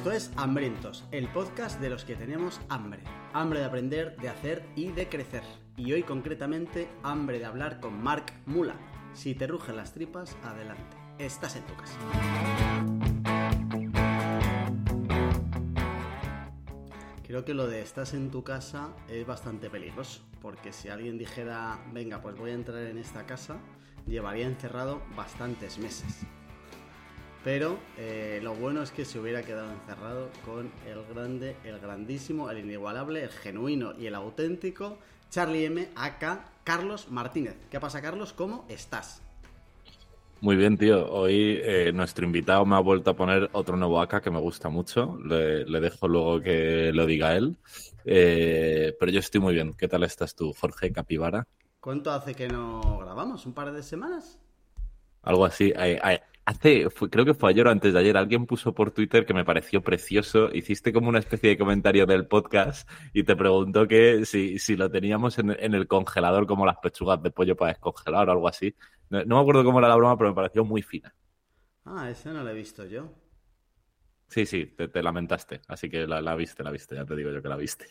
Esto es Hambrientos, el podcast de los que tenemos hambre. Hambre de aprender, de hacer y de crecer. Y hoy concretamente hambre de hablar con Mark Mula. Si te rugen las tripas, adelante. Estás en tu casa. Creo que lo de estás en tu casa es bastante peligroso, porque si alguien dijera, venga, pues voy a entrar en esta casa, llevaría encerrado bastantes meses. Pero eh, lo bueno es que se hubiera quedado encerrado con el grande, el grandísimo, el inigualable, el genuino y el auténtico Charlie M. acá Carlos Martínez. ¿Qué pasa, Carlos? ¿Cómo estás? Muy bien, tío. Hoy eh, nuestro invitado me ha vuelto a poner otro nuevo AK que me gusta mucho. Le, dejo luego que lo diga él. Eh, pero yo estoy muy bien. ¿Qué tal estás tú, Jorge Capivara? ¿Cuánto hace que no grabamos? ¿Un par de semanas? Algo así. Hace, creo que fue ayer o antes de ayer, alguien puso por Twitter que me pareció precioso. Hiciste como una especie de comentario del podcast y te preguntó que si, si lo teníamos en, el congelador como las pechugas de pollo para descongelar o algo así. No, me acuerdo cómo era la broma, pero me pareció muy fina. Ah, esa no la he visto yo. Sí, sí, te, lamentaste. Así que la, viste, la viste, ya te digo yo que la viste.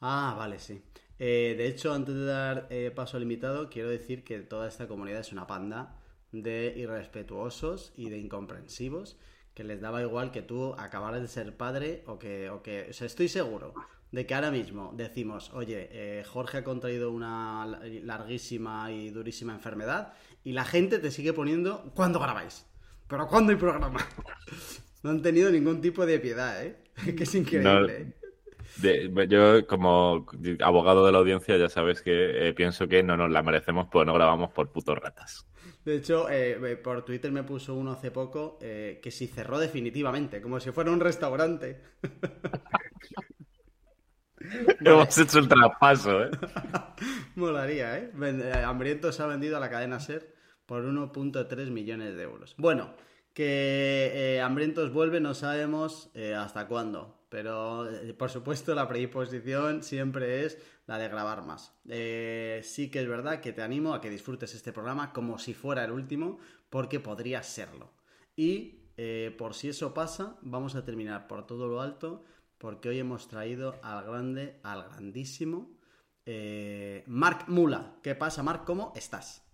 Ah, vale, sí. Eh, de hecho, antes de dar eh, paso al invitado, quiero decir que toda esta comunidad es una panda de irrespetuosos y de incomprensivos que les daba igual que tú acabaras de ser padre o que, o que o sea, estoy seguro de que ahora mismo decimos, oye, eh, Jorge ha contraído una larguísima y durísima enfermedad y la gente te sigue poniendo, ¿cuándo grabáis? ¿Pero cuándo hay programa? no han tenido ningún tipo de piedad, ¿eh? que es increíble. ¿eh? Yo, como abogado de la audiencia, ya sabes que eh, pienso que no nos la merecemos, pues no grabamos por putos ratas. De hecho, eh, por Twitter me puso uno hace poco eh, que si cerró definitivamente, como si fuera un restaurante. Hemos hecho el traspaso, ¿eh? Molaría, ¿eh? ¿eh? Hambriento se ha vendido a la cadena SER por 1.3 millones de euros. Bueno, que Hambrientos vuelve, no sabemos hasta cuándo. Pero, por supuesto, la predisposición siempre es la de grabar más. Eh, sí que es verdad que te animo a que disfrutes este programa como si fuera el último, porque podría serlo. Y eh, por si eso pasa, vamos a terminar por todo lo alto, porque hoy hemos traído al grande, al grandísimo eh, Mark Mula. ¿Qué pasa, Mark? ¿Cómo estás?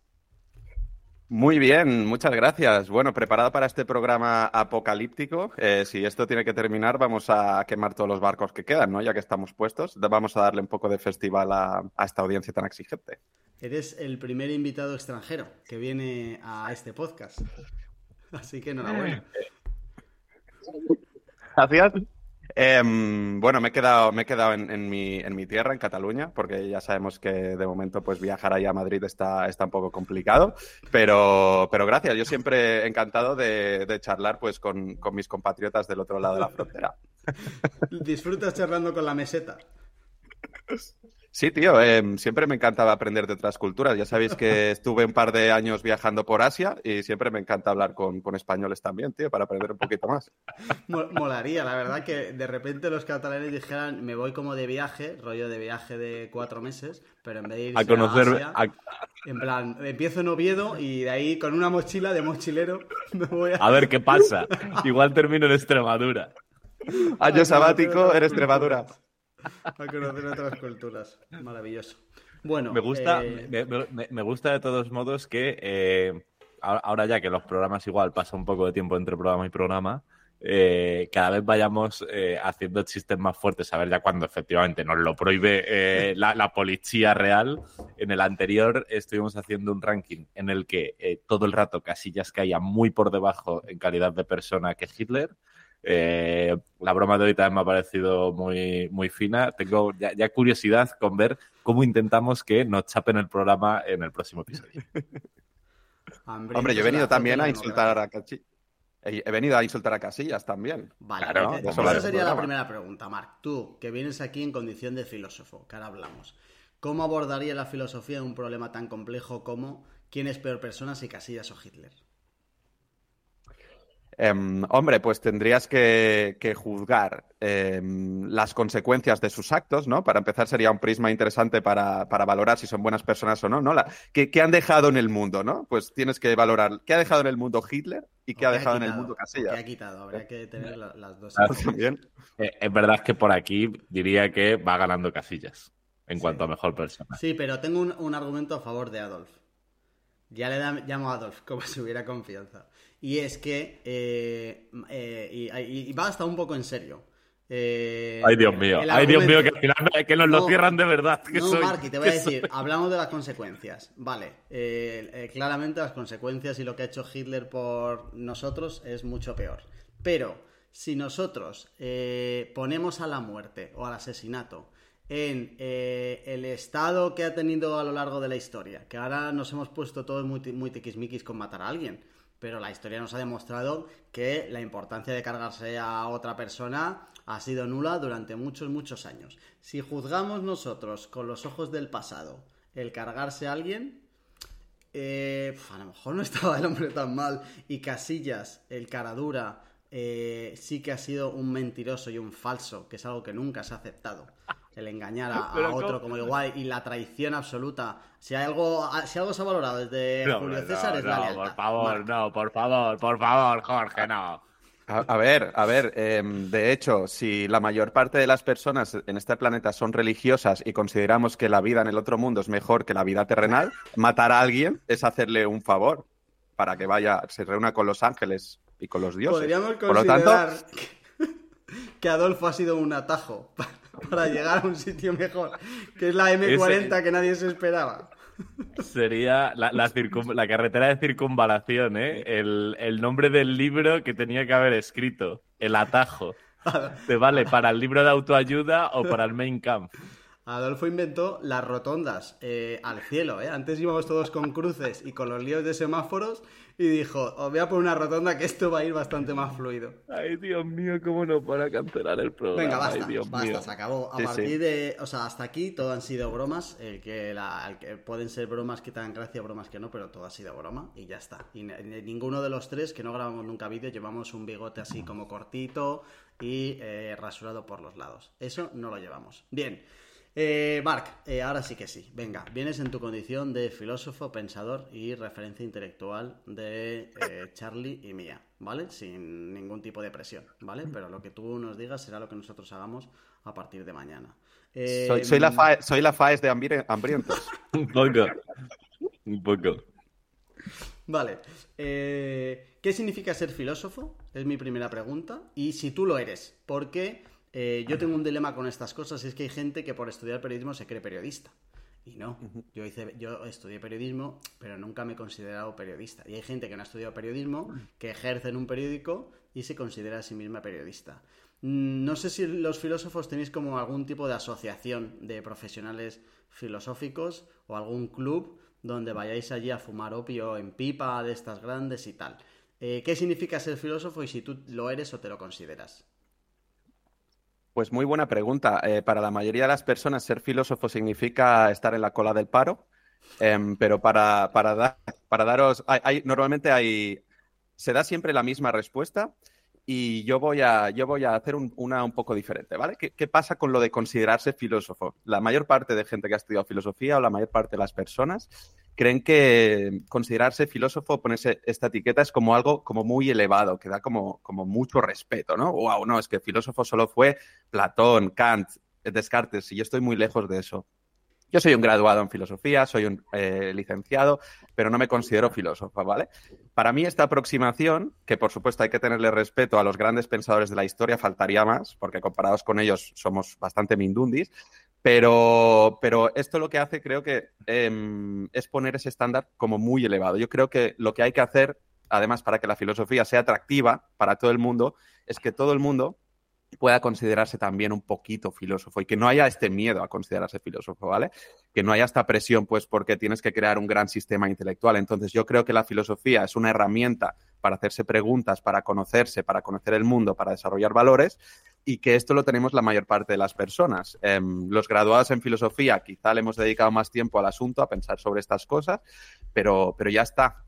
Muy bien, muchas gracias. Bueno, preparado para este programa apocalíptico. Eh, si esto tiene que terminar, vamos a quemar todos los barcos que quedan, ¿no? Ya que estamos puestos, vamos a darle un poco de festival a, esta audiencia tan exigente. Eres el primer invitado extranjero que viene a este podcast. Así que enhorabuena. Gracias. Em, bueno, me he quedado, me he quedado en, mi, en, mi, tierra, en Cataluña, porque ya sabemos que de momento pues viajar ahí a Madrid está, está un poco complicado, pero, pero gracias, yo siempre encantado de, de charlar pues con, con, mis compatriotas del otro lado de la frontera. ¿Disfrutas charlando con la meseta? Sí, tío, em, siempre me encantaba aprender de otras culturas. Ya sabéis que estuve un par de años viajando por Asia y siempre me encanta hablar con, españoles también, tío, para aprender un poquito más. Molaría, la verdad, que de repente los catalanes dijeran, me voy como de viaje, rollo de viaje de cuatro meses, pero en vez de ir a conocer, Asia, en plan, empiezo en Oviedo y de ahí con una mochila de mochilero me voy a... A ver qué pasa. Igual termino en Extremadura. Año sabático en Extremadura. a conocer otras culturas. Maravilloso. Bueno, me gusta, eh, me, gusta de todos modos que eh, ahora ya que los programas igual pasa un poco de tiempo entre programa y programa, eh, cada vez vayamos haciendo chistes más fuertes, a ver ya cuando efectivamente nos lo prohíbe la, policía real. En el anterior estuvimos haciendo un ranking en el que todo el rato Casillas caía muy por debajo en calidad de persona que Hitler. Eh, la broma de hoy también me ha parecido muy, muy fina. Tengo ya, curiosidad con ver cómo intentamos que nos chapen el programa en el próximo episodio. Hombre, yo he venido también a insultar a Casillas. He venido a insultar a Casillas también. Vale, claro, esa sería la primera pregunta, Marc. Tú, que vienes aquí en condición de filósofo, que ahora hablamos. ¿Cómo abordaría la filosofía un problema tan complejo como quién es peor persona, si Casillas o Hitler? Em, hombre, pues tendrías que, que juzgar em, las consecuencias de sus actos, ¿no? Para empezar, sería un prisma interesante para, para valorar si son buenas personas o no, ¿no? La, ¿qué, qué han dejado en el mundo, no? Pues tienes que valorar qué ha dejado en el mundo Hitler y qué ¿O ha dejado en el mundo ¿O Casillas. qué ha quitado? Habría que tener la- las dos. Ah, También. Eh, es verdad que por aquí diría que va ganando casillas en Sí. cuanto a mejor persona. Sí, pero tengo un, un argumento a favor de Adolf. Ya le da- llamo a Adolf, como si hubiera confianza. Y es que. eh, eh, y, y- va hasta un poco en serio. Eh, Ay, Dios mío. Ay, Dios mío, que al final que nos lo cierran de verdad. Que no, soy, Marky, te voy a soy- decir, hablamos de las consecuencias. Vale, eh, eh, claramente las consecuencias y lo que ha hecho Hitler por nosotros es mucho peor. Pero si nosotros eh, ponemos a la muerte o al asesinato en eh, el estado que ha tenido a lo largo de la historia, que ahora nos hemos puesto todos muy, muy tiquismiquis con matar a alguien, pero la historia nos ha demostrado que la importancia de cargarse a otra persona ha sido nula durante muchos, muchos años. Si juzgamos nosotros con los ojos del pasado el cargarse a alguien, eh, a lo mejor no estaba el hombre tan mal. Y Casillas, el cara dura, eh, sí que ha sido un mentiroso y un falso, que es algo que nunca se ha aceptado. El engañar a, a otro como igual y la traición absoluta. Si hay algo, si algo se ha valorado desde No, Julio no, César es la no, por favor, no, por favor, por favor, Jorge, no. A, a ver, a ver, em, de hecho, si la mayor parte de las personas en este planeta son religiosas y consideramos que la vida en el otro mundo es mejor que la vida terrenal, matar a alguien es hacerle un favor para que vaya, se reúna con los ángeles y con los dioses. Podríamos Por lo tanto, considerar que Adolfo ha sido un atajo para llegar a un sitio mejor, que es la M40 que nadie se esperaba. Sería la, la, carretera de circunvalación, ¿eh? El, el nombre del libro que tenía que haber escrito. El atajo. ¿Te vale para el libro de autoayuda o para el main camp? Adolfo inventó las rotondas eh, al cielo, ¿eh? Antes íbamos todos con cruces y con los líos de semáforos y dijo, os voy a poner una rotonda que esto va a ir bastante más fluido. Ay, Dios mío, cómo no para cancelar el programa. Venga, basta, Ay, Dios basta, mío. se acabó. A Sí, partir sí. de, o sea, hasta aquí todo han sido bromas, el que, la- el que pueden ser bromas que te dan gracia, bromas que no, pero todo ha sido broma y ya está. Y ninguno de los tres, que no grabamos nunca vídeo, llevamos un bigote así como cortito y eh, rasurado por los lados. Eso no lo llevamos. Bien. Eh, Marc, eh, ahora sí que sí. Venga, vienes en tu condición de filósofo, pensador y referencia intelectual de eh, Charlie y mía, ¿vale? Sin ningún tipo de presión, ¿vale? Pero lo que tú nos digas será lo que nosotros hagamos a partir de mañana. Eh, soy, soy la FAE, soy la FAES de hambri- hambrientos. Un poco. Un poco. Vale. Eh, ¿Qué significa ser filósofo? Es mi primera pregunta. Y si tú lo eres, porque eh, yo tengo un dilema con estas cosas, y es que hay gente que por estudiar periodismo se cree periodista. Y no, yo, hice, yo estudié periodismo, pero nunca me he considerado periodista. Y hay gente que no ha estudiado periodismo, que ejerce en un periódico y se considera a sí misma periodista. Mm, No sé si los filósofos tenéis como algún tipo de asociación de profesionales filosóficos o algún club donde vayáis allí a fumar opio en pipa de estas grandes y tal. Eh, ¿Qué significa ser filósofo y si tú lo eres o te lo consideras? Pues muy buena pregunta. Eh, para la mayoría de las personas, ser filósofo significa estar en la cola del paro, Em, pero para, para, para daros, normalmente hay, se da siempre la misma respuesta y yo voy a, yo voy a hacer un- una un poco diferente, ¿vale? ¿Qué, qué pasa con lo de considerarse filósofo? La mayor parte de gente que ha estudiado filosofía o la mayor parte de las personas creen que considerarse filósofo, ponerse esta etiqueta es como algo como muy elevado, que da como, como mucho respeto, ¿no? Wow, no, es que filósofo solo fue Platón, Kant, Descartes, y yo estoy muy lejos de eso. Yo soy un graduado en filosofía, soy un eh, licenciado, pero no me considero filósofo, ¿vale? Para mí esta aproximación, que por supuesto hay que tenerle respeto a los grandes pensadores de la historia, faltaría más, porque comparados con ellos somos bastante mindundis, pero, pero esto lo que hace creo que em, es poner ese estándar como muy elevado. Yo creo que lo que hay que hacer, además para que la filosofía sea atractiva para todo el mundo, es que todo el mundo pueda considerarse también un poquito filósofo y que no haya este miedo a considerarse filósofo, ¿vale? Que no haya esta presión, pues, porque tienes que crear un gran sistema intelectual. Entonces, yo creo que la filosofía es una herramienta para hacerse preguntas, para conocerse, para conocer el mundo, para desarrollar valores y que esto lo tenemos la mayor parte de las personas. Em, los graduados en filosofía quizá le hemos dedicado más tiempo al asunto, a pensar sobre estas cosas, pero, pero ya está.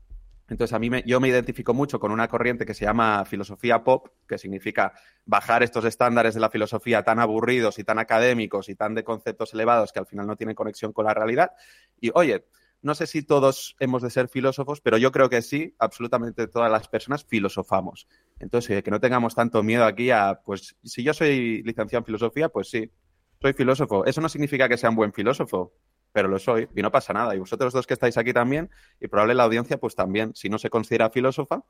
Entonces, a mí me, yo me identifico mucho con una corriente que se llama filosofía pop, que significa bajar estos estándares de la filosofía tan aburridos y tan académicos y tan de conceptos elevados que al final no tienen conexión con la realidad. Y oye, no sé si todos hemos de ser filósofos, pero yo creo que sí, absolutamente todas las personas filosofamos. Entonces, que no tengamos tanto miedo aquí a, pues, si yo soy licenciado en filosofía, pues sí, soy filósofo. Eso no significa que sea un buen filósofo pero lo soy y no pasa nada. Y vosotros dos que estáis aquí también, y probablemente la audiencia, pues también, si no se considera filósofa,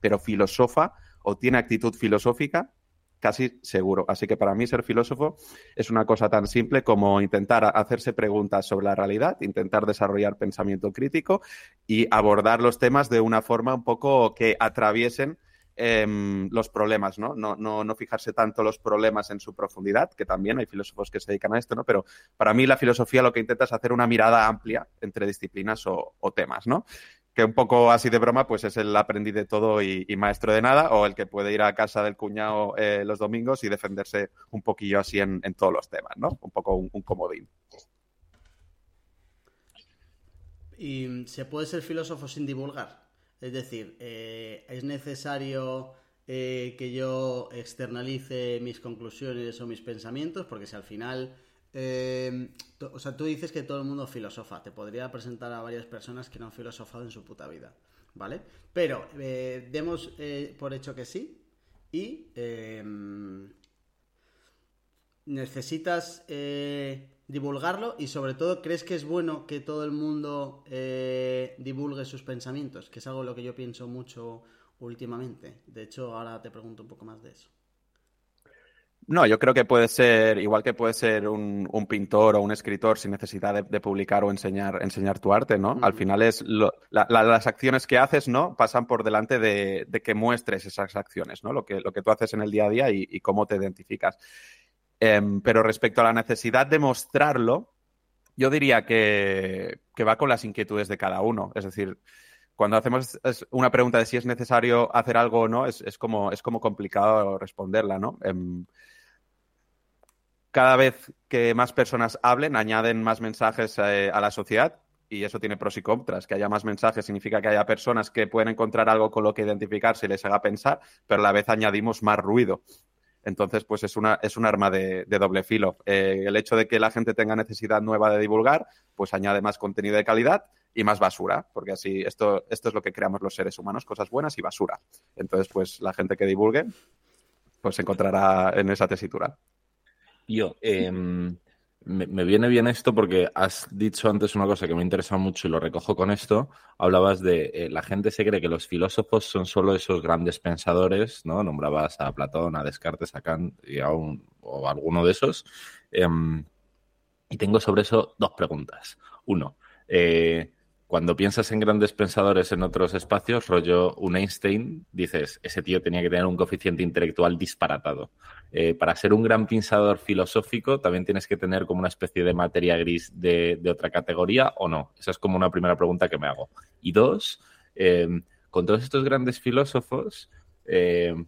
pero filosofa o tiene actitud filosófica, casi seguro. Así que para mí ser filósofo es una cosa tan simple como intentar hacerse preguntas sobre la realidad, intentar desarrollar pensamiento crítico y abordar los temas de una forma un poco que atraviesen Em, los problemas, ¿no? ¿no? No, fijarse tanto los problemas en su profundidad, que también hay filósofos que se dedican a esto, ¿no? Pero para mí la filosofía lo que intenta es hacer una mirada amplia entre disciplinas o, temas, ¿no? Que un poco así de broma, pues es el aprendiz de todo y, maestro de nada, o el que puede ir a casa del cuñado eh, los domingos y defenderse un poquillo así en, todos los temas, ¿no? Un poco un comodín. ¿Y se puede ser filósofo sin divulgar? Es decir, eh, es necesario eh, que yo externalice mis conclusiones o mis pensamientos, porque si al final, eh, o sea, tú dices que todo el mundo filosofa, te podría presentar a varias personas que no han filosofado en su puta vida, ¿vale? Pero demos por hecho que sí y necesitas divulgarlo y sobre todo crees que es bueno que todo el mundo eh, divulgue sus pensamientos, que es algo lo que yo pienso mucho últimamente. De hecho, ahora te pregunto un poco más de eso. No, yo creo que puede ser, igual que puede ser un, pintor o un escritor sin necesidad de, publicar o enseñar, enseñar tu arte, ¿no? Al final es las acciones que haces, ¿no? Pasan por delante de, que muestres esas acciones, ¿no? Lo que, lo que tú haces en el día a día y cómo te identificas. Em, pero respecto a la necesidad de mostrarlo, yo diría que, va con las inquietudes de cada uno. Es decir, cuando hacemos una pregunta de si es necesario hacer algo o no, es, como, es como complicado responderla, ¿no? Em, cada vez que más personas hablen, añaden más mensajes eh, a la sociedad y eso tiene pros y contras. Que haya más mensajes significa que haya personas que pueden encontrar algo con lo que identificarse y les haga pensar, pero a la vez añadimos más ruido. Entonces, pues es, una, es un arma de, doble filo. Eh, el hecho de que la gente tenga necesidad nueva de divulgar, pues añade más contenido de calidad y más basura, porque así esto, esto es lo que creamos los seres humanos, cosas buenas y basura. Entonces, pues la gente que divulgue, pues se encontrará en esa tesitura. Yo, eh, me, viene bien esto porque has dicho antes una cosa que me interesa mucho y lo recojo con esto. Hablabas de eh, la gente se cree que los filósofos son solo esos grandes pensadores, ¿no? Nombrabas a Platón, a Descartes, a Kant y a un, o alguno de esos. Em, y tengo sobre eso dos preguntas. Uno, eh, cuando piensas en grandes pensadores en otros espacios, rollo un Einstein, dices, ese tío tenía que tener un coeficiente intelectual disparatado. Eh, para ser un gran pensador filosófico, también tienes que tener como una especie de materia gris de, otra categoría o no. Esa es como una primera pregunta que me hago. Y dos, em, con todos estos grandes filósofos, em,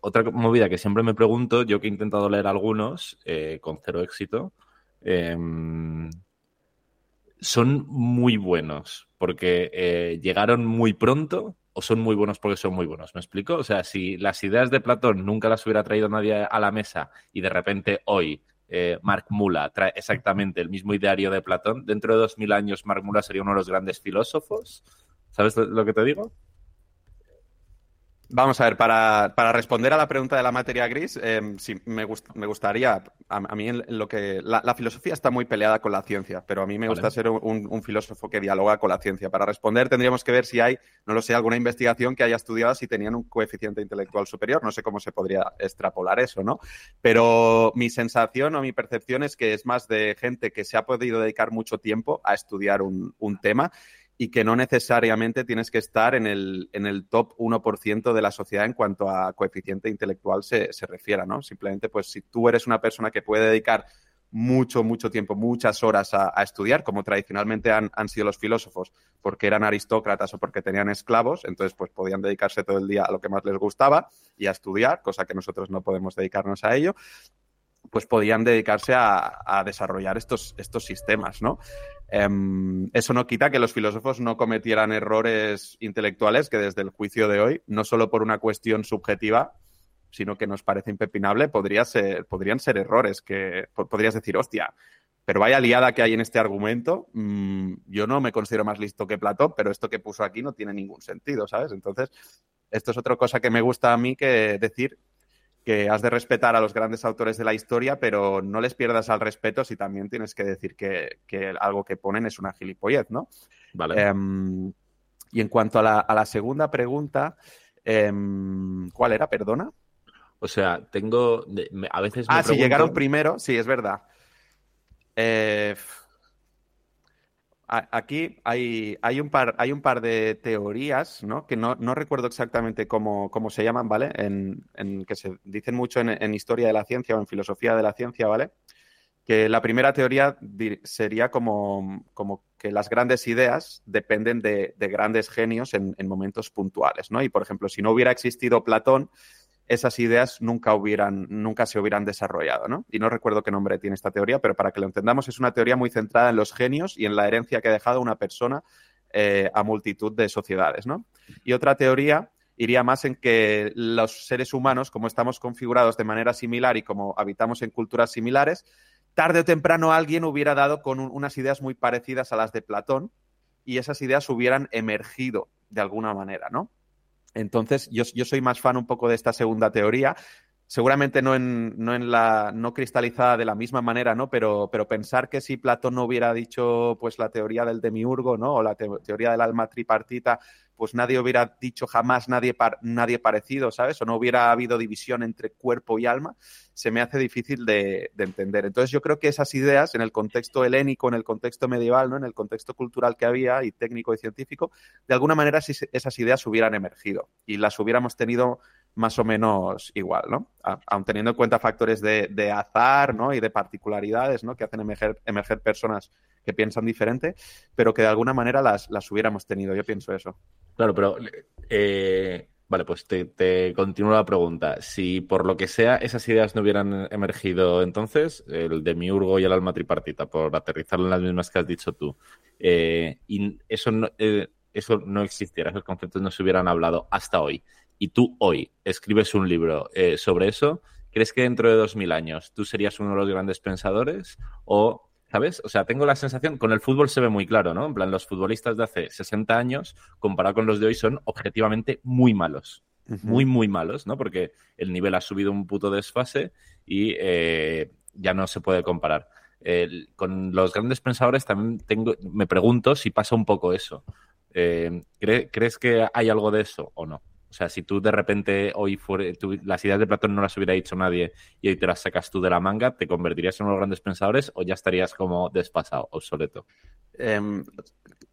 otra movida que siempre me pregunto, yo que he intentado leer algunos eh, con cero éxito, son muy buenos porque eh, llegaron muy pronto o son muy buenos porque son muy buenos. ¿Me explico? O sea, si las ideas de Platón nunca las hubiera traído nadie a la mesa y de repente hoy eh, Mark Mula trae exactamente el mismo ideario de Platón, dentro de dos mil años Mark Mula sería uno de los grandes filósofos. ¿Sabes lo que te digo? Vamos a ver, para, responder a la pregunta de la materia gris, eh, sí, me, me gustaría, a, mí lo que, la, filosofía está muy peleada con la ciencia, pero a mí me gusta ser un, filósofo que dialoga con la ciencia. Para responder tendríamos que ver si hay, no lo sé, alguna investigación que haya estudiado si tenían un coeficiente intelectual superior, no sé cómo se podría extrapolar eso, ¿no? Pero mi sensación o mi percepción es que es más de gente que se ha podido dedicar mucho tiempo a estudiar un, un tema y que no necesariamente tienes que estar en el, en el top 1% de la sociedad en cuanto a coeficiente intelectual se, se refiera, ¿no? Simplemente, pues si tú eres una persona que puede dedicar mucho, mucho tiempo, muchas horas a, estudiar, como tradicionalmente han, han, sido los filósofos, porque eran aristócratas o porque tenían esclavos, entonces pues podían dedicarse todo el día a lo que más les gustaba y a estudiar, cosa que nosotros no podemos dedicarnos a ello, pues podían dedicarse a, a desarrollar estos, estos sistemas, ¿no? Em, eso no quita que los filósofos no cometieran errores intelectuales que desde el juicio de hoy, no solo por una cuestión subjetiva, sino que nos parece impepinable, podrían ser errores que podrías decir, hostia, pero vaya liada que hay en este argumento, mm, yo no me considero más listo que Platón, pero esto que puso aquí no tiene ningún sentido, ¿sabes? Entonces, esto es otra cosa que me gusta a mí que decir que has de respetar a los grandes autores de la historia, pero no les pierdas al respeto si también tienes que decir que, algo que ponen es una gilipollez, ¿no? Vale. Em, y en cuanto a la, segunda pregunta, em, ¿cuál era? Perdona. O sea, tengo. A veces. ah, si llegaron primero, sí, es verdad. Eh, Aquí hay, hay, un par, hay un par de teorías, ¿no? Que no, recuerdo exactamente cómo, se llaman, ¿vale? En, que se dicen mucho en, historia de la ciencia o en filosofía de la ciencia, ¿vale? Que la primera teoría sería como, como que las grandes ideas dependen de, grandes genios en, en, momentos puntuales, ¿no? Y, por ejemplo, si no hubiera existido Platón, esas ideas nunca, hubieran, nunca se hubieran desarrollado, ¿no? Y no recuerdo qué nombre tiene esta teoría, pero para que lo entendamos, es una teoría muy centrada en los genios y en la herencia que ha dejado una persona eh, a multitud de sociedades, ¿no? Y otra teoría iría más en que los seres humanos, como estamos configurados de manera similar y como habitamos en culturas similares, tarde o temprano alguien hubiera dado con unas ideas muy parecidas a las de Platón y esas ideas hubieran emergido de alguna manera, ¿no? Entonces, yo, soy más fan un poco de esta segunda teoría. Seguramente no en, no en la no cristalizada de la misma manera, ¿no? Pero, pero pensar que si Platón no hubiera dicho pues la teoría del demiurgo, ¿no? O la teoría del alma tripartita, pues nadie hubiera dicho jamás nadie, nadie parecido, ¿sabes? O no hubiera habido división entre cuerpo y alma, se me hace difícil de, entender. Entonces yo creo que esas ideas en el contexto helénico, en el contexto medieval, ¿no? En el contexto cultural que había y técnico y científico, de alguna manera esas ideas hubieran emergido y las hubiéramos tenido más o menos igual, ¿no? Aun teniendo en cuenta factores de, azar, ¿no? Y de particularidades, ¿no? Que hacen emerger, emerger personas que piensan diferente, pero que de alguna manera las, las hubiéramos tenido. Yo pienso eso. Claro, pero eh, vale, pues te, continúo la pregunta. Si por lo que sea esas ideas no hubieran emergido entonces, el de Miurgo y el alma tripartita, por aterrizarlo en las mismas que has dicho tú, eh, y eso no, eh, eso no existiera, esos conceptos no se hubieran hablado hasta hoy, y tú hoy escribes un libro sobre eso, ¿crees que dentro de dos mil años tú serías uno de los grandes pensadores o ¿Sabes? O sea, tengo la sensación, con el fútbol se ve muy claro, ¿no? En plan, los futbolistas de hace 60 años, comparado con los de hoy, son objetivamente muy malos. Muy, muy malos, ¿no? Porque el nivel ha subido un puto desfase y eh, ya no se puede comparar. con los grandes pensadores también tengo, me pregunto si pasa un poco eso. Eh, ¿Crees que hay algo de eso o no? O sea, si tú de repente hoy las ideas de Platón no las hubiera dicho nadie y hoy te las sacas tú de la manga, ¿te convertirías en uno de los grandes pensadores o ya estarías como desfasado, obsoleto? Em,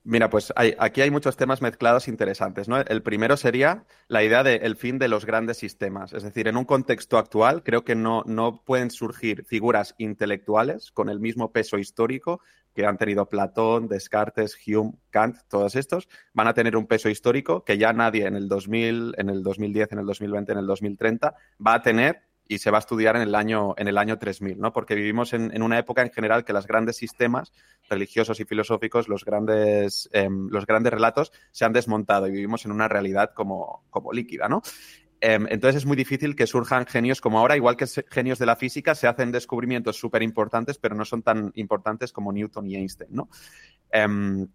mira, pues aquí hay muchos temas mezclados interesantes. ¿no? El primero sería la idea del fin de los grandes sistemas. Es decir, en un contexto actual creo que no, no pueden surgir figuras intelectuales con el mismo peso histórico que han tenido Platón, Descartes, Hume, Kant, todos estos, van a tener un peso histórico que ya nadie en el 2000, en el 2010, en el 2020, en el 2030 va a tener y se va a estudiar en el año, en el año 3000, ¿no? Porque vivimos en, una época en general que los grandes sistemas religiosos y filosóficos, los grandes, em, los grandes relatos se han desmontado y vivimos en una realidad como, como líquida, ¿no? Em, entonces es muy difícil que surjan genios como ahora, igual que genios de la física, se hacen descubrimientos súper importantes, pero no son tan importantes como Newton y Einstein, ¿no? Em,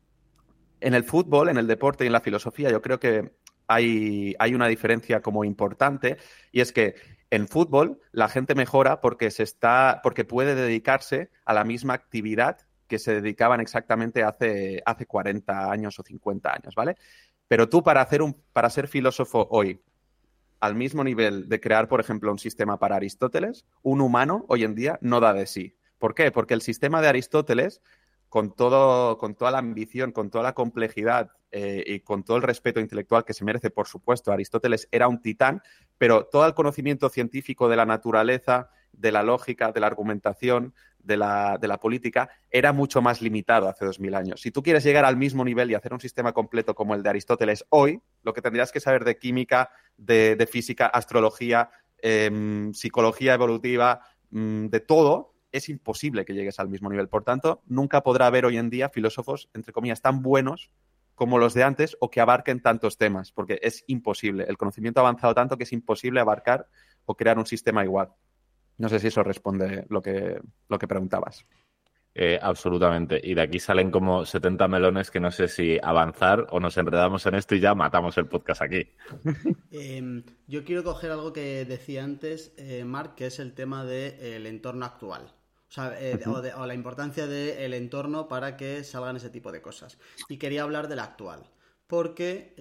en el fútbol, en el deporte y en la filosofía, yo creo que hay, hay una diferencia como importante, y es que en fútbol la gente mejora porque se está, porque puede dedicarse a la misma actividad que se dedicaban exactamente hace, hace 40 años o 50 años, ¿vale? Pero tú para, hacer un, para ser filósofo hoy, al mismo nivel de crear, por ejemplo, un sistema para Aristóteles, un humano hoy en día no da de sí. ¿Por qué? Porque el sistema de Aristóteles, con, todo, con toda la ambición, con toda la complejidad eh, y con todo el respeto intelectual que se merece, por supuesto, Aristóteles era un titán, pero todo el conocimiento científico de la naturaleza, de la lógica, de la argumentación, de la, de la, política era mucho más limitado hace dos mil años. Si tú quieres llegar al mismo nivel y hacer un sistema completo como el de Aristóteles hoy, lo que tendrías que saber de química, de, física, astrología, em, psicología evolutiva, mm, de todo, es imposible que llegues al mismo nivel. Por tanto, nunca podrá haber hoy en día filósofos, entre comillas, tan buenos como los de antes o que abarquen tantos temas, porque es imposible. El conocimiento ha avanzado tanto que es imposible abarcar o crear un sistema igual. No sé si eso responde lo que, lo que preguntabas. Eh, absolutamente. Y de aquí salen como 70 melones que no sé si avanzar o nos enredamos en esto y ya matamos el podcast aquí. Em, yo quiero coger algo que decía antes, eh, Mark, que es el tema del entorno actual. O, sea, eh, o, la importancia del entorno para que salgan ese tipo de cosas. Y quería hablar del actual. Porque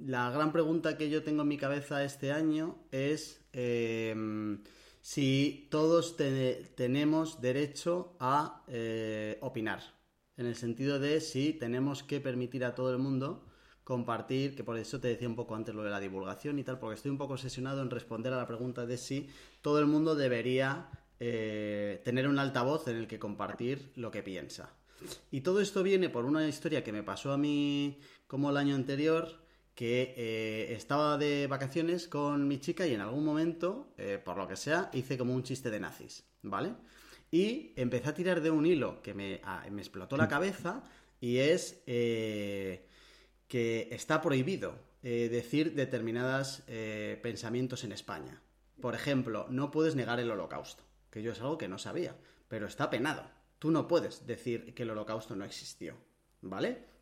la gran pregunta que yo tengo en mi cabeza este año es em, si todos tenemos derecho a eh, opinar, en el sentido de si tenemos que permitir a todo el mundo compartir, que por eso te decía un poco antes lo de la divulgación y tal, porque estoy un poco obsesionado en responder a la pregunta de si todo el mundo debería eh, tener un altavoz en el que compartir lo que piensa. Y todo esto viene por una historia que me pasó a mí como el año anterior, que eh, estaba de vacaciones con mi chica y en algún momento, eh, por lo que sea, hice como un chiste de nazis, ¿vale? Y empecé a tirar de un hilo que me, ah, explotó la cabeza y es eh, que está prohibido decir determinados pensamientos en España. Por ejemplo, no puedes negar el holocausto, que yo es algo que no sabía, pero está penado. Tú no puedes decir que el holocausto no existió, ¿vale?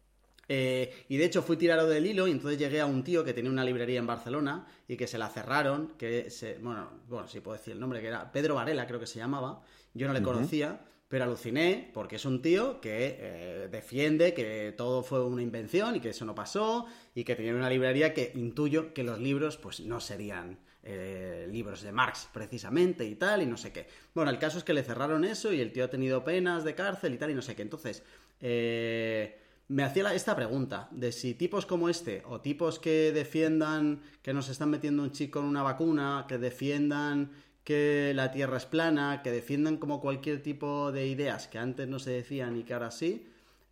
Eh, y de hecho fui tirado del hilo y entonces llegué a un tío que tenía una librería en Barcelona y que se la cerraron, que se, bueno, bueno, sí puedo decir el nombre, que era Pedro Varela creo que se llamaba, yo no le conocía, pero aluciné porque es un tío que eh, defiende que todo fue una invención y que eso no pasó y que tenía una librería que intuyo que los libros pues no serían eh, libros de Marx precisamente y tal y no sé qué. Bueno, el caso es que le cerraron eso y el tío ha tenido penas de cárcel y tal y no sé qué. Entonces, eh me hacía esta pregunta de si tipos como este o tipos que defiendan que nos están metiendo un chico en una vacuna, que defiendan que la Tierra es plana, que defiendan como cualquier tipo de ideas que antes no se decían y que ahora sí,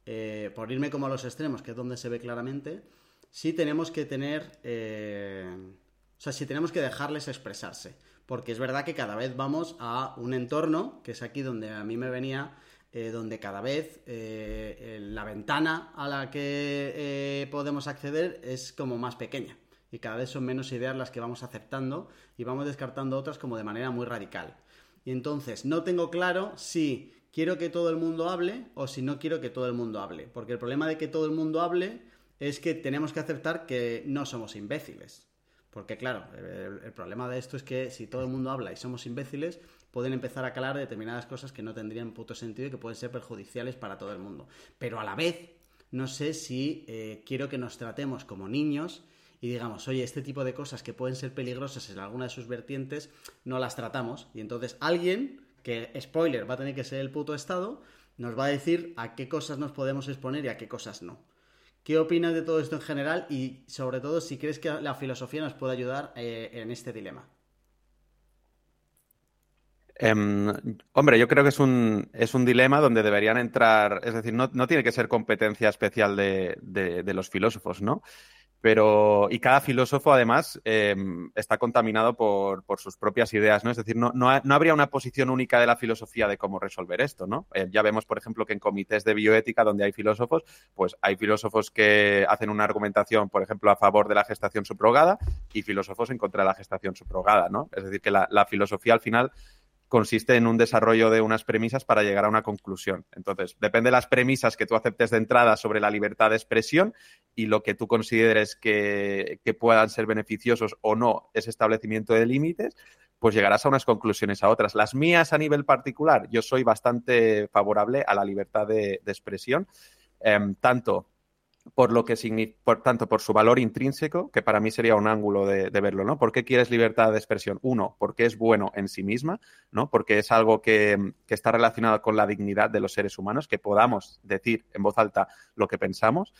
eh, por irme como a los extremos, que es donde se ve claramente, sí tenemos que tener, eh, o sea, sí tenemos que dejarles expresarse, porque es verdad que cada vez vamos a un entorno, que es aquí donde a mí me venía eh, donde cada vez eh, la ventana a la que eh, podemos acceder es como más pequeña y cada vez son menos ideas las que vamos aceptando y vamos descartando otras como de manera muy radical. Y entonces no tengo claro si quiero que todo el mundo hable o si no quiero que todo el mundo hable, porque el problema de que todo el mundo hable es que tenemos que aceptar que no somos imbéciles. Porque claro, el problema de esto es que si todo el mundo habla y somos imbéciles, pueden empezar a calar determinadas cosas que no tendrían puto sentido y que pueden ser perjudiciales para todo el mundo. Pero a la vez, no sé si eh, quiero que nos tratemos como niños y digamos, oye, este tipo de cosas que pueden ser peligrosas en alguna de sus vertientes, no las tratamos. Y entonces alguien, que spoiler, va a tener que ser el puto Estado, nos va a decir a qué cosas nos podemos exponer y a qué cosas no. ¿Qué opinas de todo esto en general y sobre todo si crees que la filosofía nos puede ayudar eh, en este dilema? Em, hombre, yo creo que es un, es un dilema donde deberían entrar, es decir, no, tiene que ser competencia especial de, de, los filósofos, ¿no? Pero, y cada filósofo, además, em, está contaminado por, por, sus propias ideas, ¿no? Es decir, no, no, habría una posición única de la filosofía de cómo resolver esto, ¿no? Eh, ya vemos, por ejemplo, que en comités de bioética donde hay filósofos, pues hay filósofos que hacen una argumentación, por ejemplo, a favor de la gestación subrogada y filósofos en contra de la gestación subrogada, ¿no? Es decir, que la filosofía al final consiste en un desarrollo de unas premisas para llegar a una conclusión. Entonces, depende de las premisas que tú aceptes de entrada sobre la libertad de expresión y lo que tú consideres que, puedan ser beneficiosos o no ese establecimiento de límites, pues llegarás a unas conclusiones a otras. Las mías a nivel particular, yo soy bastante favorable a la libertad de, expresión, em, tanto por lo que por tanto por su valor intrínseco, que para mí sería un ángulo de, verlo, ¿no? ¿Por qué quieres libertad de expresión? Uno, porque es bueno en sí misma, ¿no? Porque es algo que, que, está relacionado con la dignidad de los seres humanos, que podamos decir en voz alta lo que pensamos.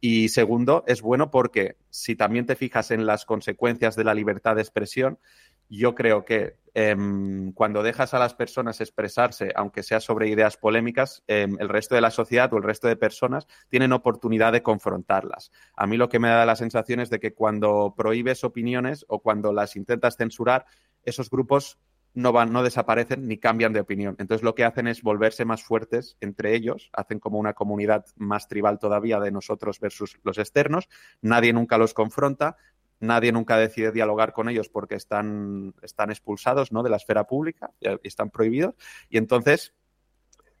Y segundo, es bueno porque si también te fijas en las consecuencias de la libertad de expresión, yo creo que em, cuando dejas a las personas expresarse, aunque sea sobre ideas polémicas, em, el resto de la sociedad o el resto de personas tienen oportunidad de confrontarlas. A mí lo que me da la sensación es de que cuando prohíbes opiniones o cuando las intentas censurar, esos grupos no van, no desaparecen ni cambian de opinión. Entonces lo que hacen es volverse más fuertes entre ellos, hacen como una comunidad más tribal todavía de nosotros versus los externos, nadie nunca los confronta, nadie nunca decide dialogar con ellos porque están, están expulsados ¿no? de la esfera pública y están prohibidos. Y entonces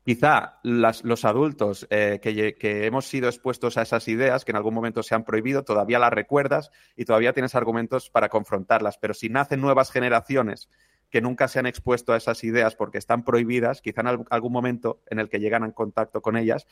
quizá los adultos eh, que, hemos sido expuestos a esas ideas, que en algún momento se han prohibido, todavía las recuerdas y todavía tienes argumentos para confrontarlas. Pero si nacen nuevas generaciones que nunca se han expuesto a esas ideas porque están prohibidas, quizá en algún momento en el que llegan en contacto con ellas,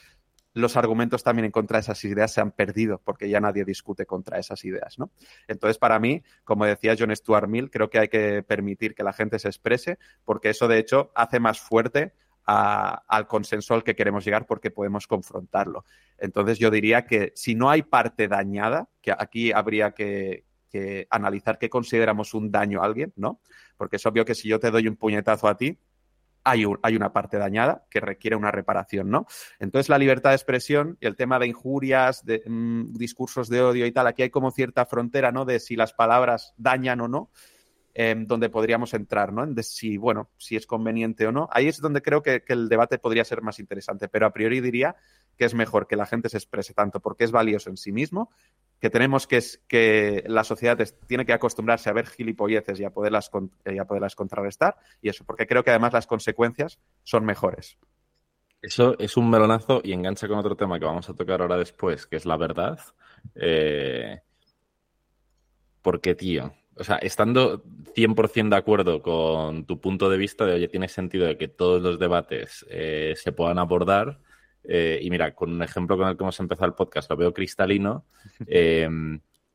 los argumentos también en contra de esas ideas se han perdido porque ya nadie discute contra esas ideas, ¿no? Entonces, para mí, como decía John Stuart Mill, creo que hay que permitir que la gente se exprese porque eso, de hecho, hace más fuerte al consenso al que queremos llegar porque podemos confrontarlo. Entonces yo diría que si no hay parte dañada, que aquí habría que, analizar qué consideramos un daño a alguien, ¿no? Porque es obvio que si yo te doy un puñetazo a ti, hay, una parte dañada que requiere una reparación, ¿no? Entonces, la libertad de expresión y el tema de injurias, de mm, discursos de odio y tal, aquí hay como cierta frontera, ¿no? De si las palabras dañan o no. Em, donde podríamos entrar, ¿no? De si, bueno, si es conveniente o no. Ahí es donde creo que, el debate podría ser más interesante, pero a priori diría que es mejor que la gente se exprese tanto porque es valioso en sí mismo, que tenemos que, que la sociedad tiene que acostumbrarse a ver gilipolleces y a, poderlas, y a poderlas contrarrestar, y eso, porque creo que además las consecuencias son mejores. Eso es un melonazo y engancha con otro tema que vamos a tocar ahora después, que es la verdad. Eh, porque, tío, o sea, estando 100% de acuerdo con tu punto de vista de, oye, tiene sentido de que todos los debates eh, se puedan abordar. Eh, y mira, con un ejemplo con el que hemos empezado el podcast, lo veo cristalino. Eh,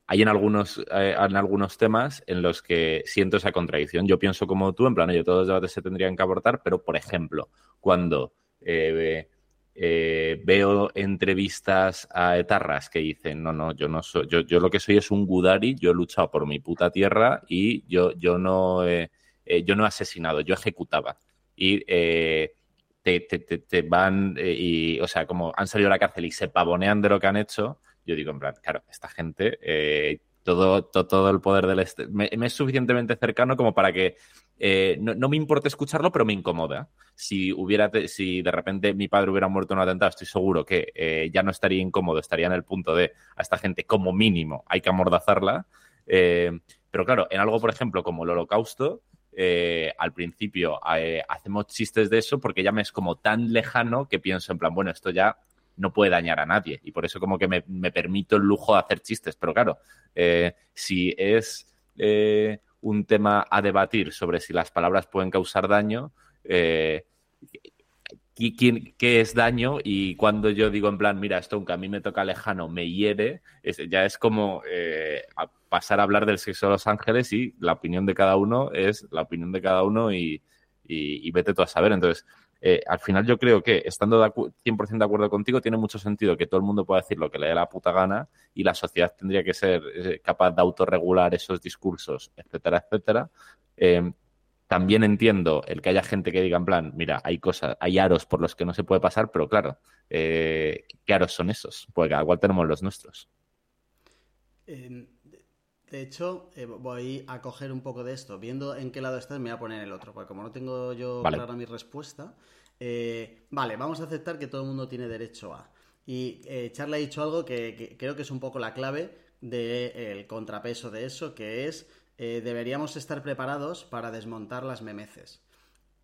hay en algunos, en algunos temas en los que siento esa contradicción. Yo pienso como tú, en plan, oye, todos los debates se tendrían que abordar, pero, por ejemplo, cuando eh, veo entrevistas a etarras que dicen, no, no, yo no soy, yo, yo lo que soy es un gudari, yo he luchado por mi puta tierra y yo, yo, no, eh, yo no he asesinado, yo ejecutaba. Y eh, te, te, te, van, y, o sea, como han salido a la cárcel y se pavonean de lo que han hecho, yo digo, en plan, claro, esta gente, todo, todo, todo, el poder del... Este me, me, es suficientemente cercano como para que eh, no, me importa escucharlo, pero me incomoda. Si hubiera, si de repente mi padre hubiera muerto en un atentado, estoy seguro que eh, ya no estaría incómodo, estaría en el punto de a esta gente como mínimo hay que amordazarla. Eh, pero claro, en algo, por ejemplo, como el holocausto, al principio hacemos chistes de eso porque ya me es como tan lejano que pienso en plan, bueno, esto ya no puede dañar a nadie y por eso como que me, permito el lujo de hacer chistes. Pero claro, si es un tema a debatir sobre si las palabras pueden causar daño, eh, ¿qué es daño? Y cuando yo digo en plan, mira, esto aunque a mí me toca lejano, me hiere, ya es como eh, pasar a hablar del sexo de los ángeles y la opinión de cada uno es la opinión de cada uno y, y vete tú a saber. Entonces, eh, al final yo creo que, estando 100% de acuerdo contigo, tiene mucho sentido que todo el mundo pueda decir lo que le dé la puta gana y la sociedad tendría que ser eh, capaz de autorregular esos discursos, etcétera, etcétera. Em, también entiendo el que haya gente que diga en plan, mira, hay cosas, hay aros por los que no se puede pasar, pero claro, eh, ¿qué aros son esos? Pues cada cual tenemos los nuestros. Em, de hecho, voy a coger un poco de esto. Viendo en qué lado estás, me voy a poner el otro. Porque como no tengo yo clara mi respuesta, eh, vale, vamos a aceptar que todo el mundo tiene derecho a. Y eh, Charlie ha dicho algo que, creo que es un poco la clave del contrapeso de eso, que es eh, deberíamos estar preparados para desmontar las memeces.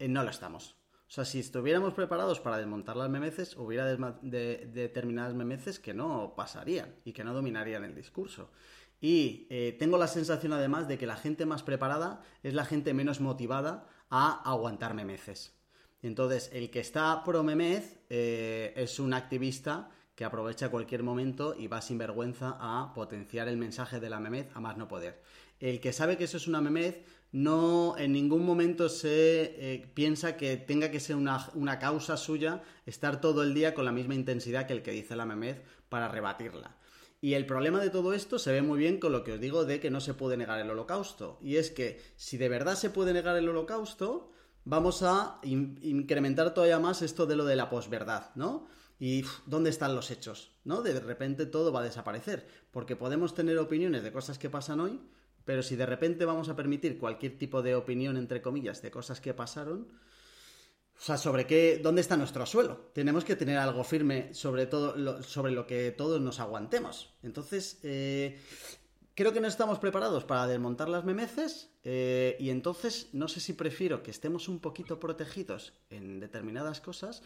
no lo estamos. O sea, si estuviéramos preparados para desmontar las memeces, hubiera determinadas memeces que no pasarían y que no dominarían el discurso. Y tengo la sensación además de que la gente más preparada es la gente menos motivada a aguantar memeces. Entonces, el que está pro Memez eh, es un activista que aprovecha cualquier momento y va sin vergüenza a potenciar el mensaje de la memez a más no poder. El que sabe que eso es una memez no en ningún momento se eh, piensa que tenga que ser una, una, causa suya estar todo el día con la misma intensidad que el que dice la memez para rebatirla. Y el problema de todo esto se ve muy bien con lo que os digo de que no se puede negar el holocausto. Y es que si de verdad se puede negar el holocausto, vamos a incrementar todavía más esto de lo de la posverdad, ¿no? Y dónde están los hechos, ¿no? De repente todo va a desaparecer, porque podemos tener opiniones de cosas que pasan hoy, Pero si de repente vamos a permitir cualquier tipo de opinión, entre comillas, de cosas que pasaron, o sea, sobre qué, dónde está nuestro suelo. Tenemos que tener algo firme sobre todo, lo, sobre lo que todos nos aguantemos. Entonces, eh, creo que no estamos preparados para desmontar las memeces eh, y entonces no sé si prefiero que estemos un poquito protegidos en determinadas cosas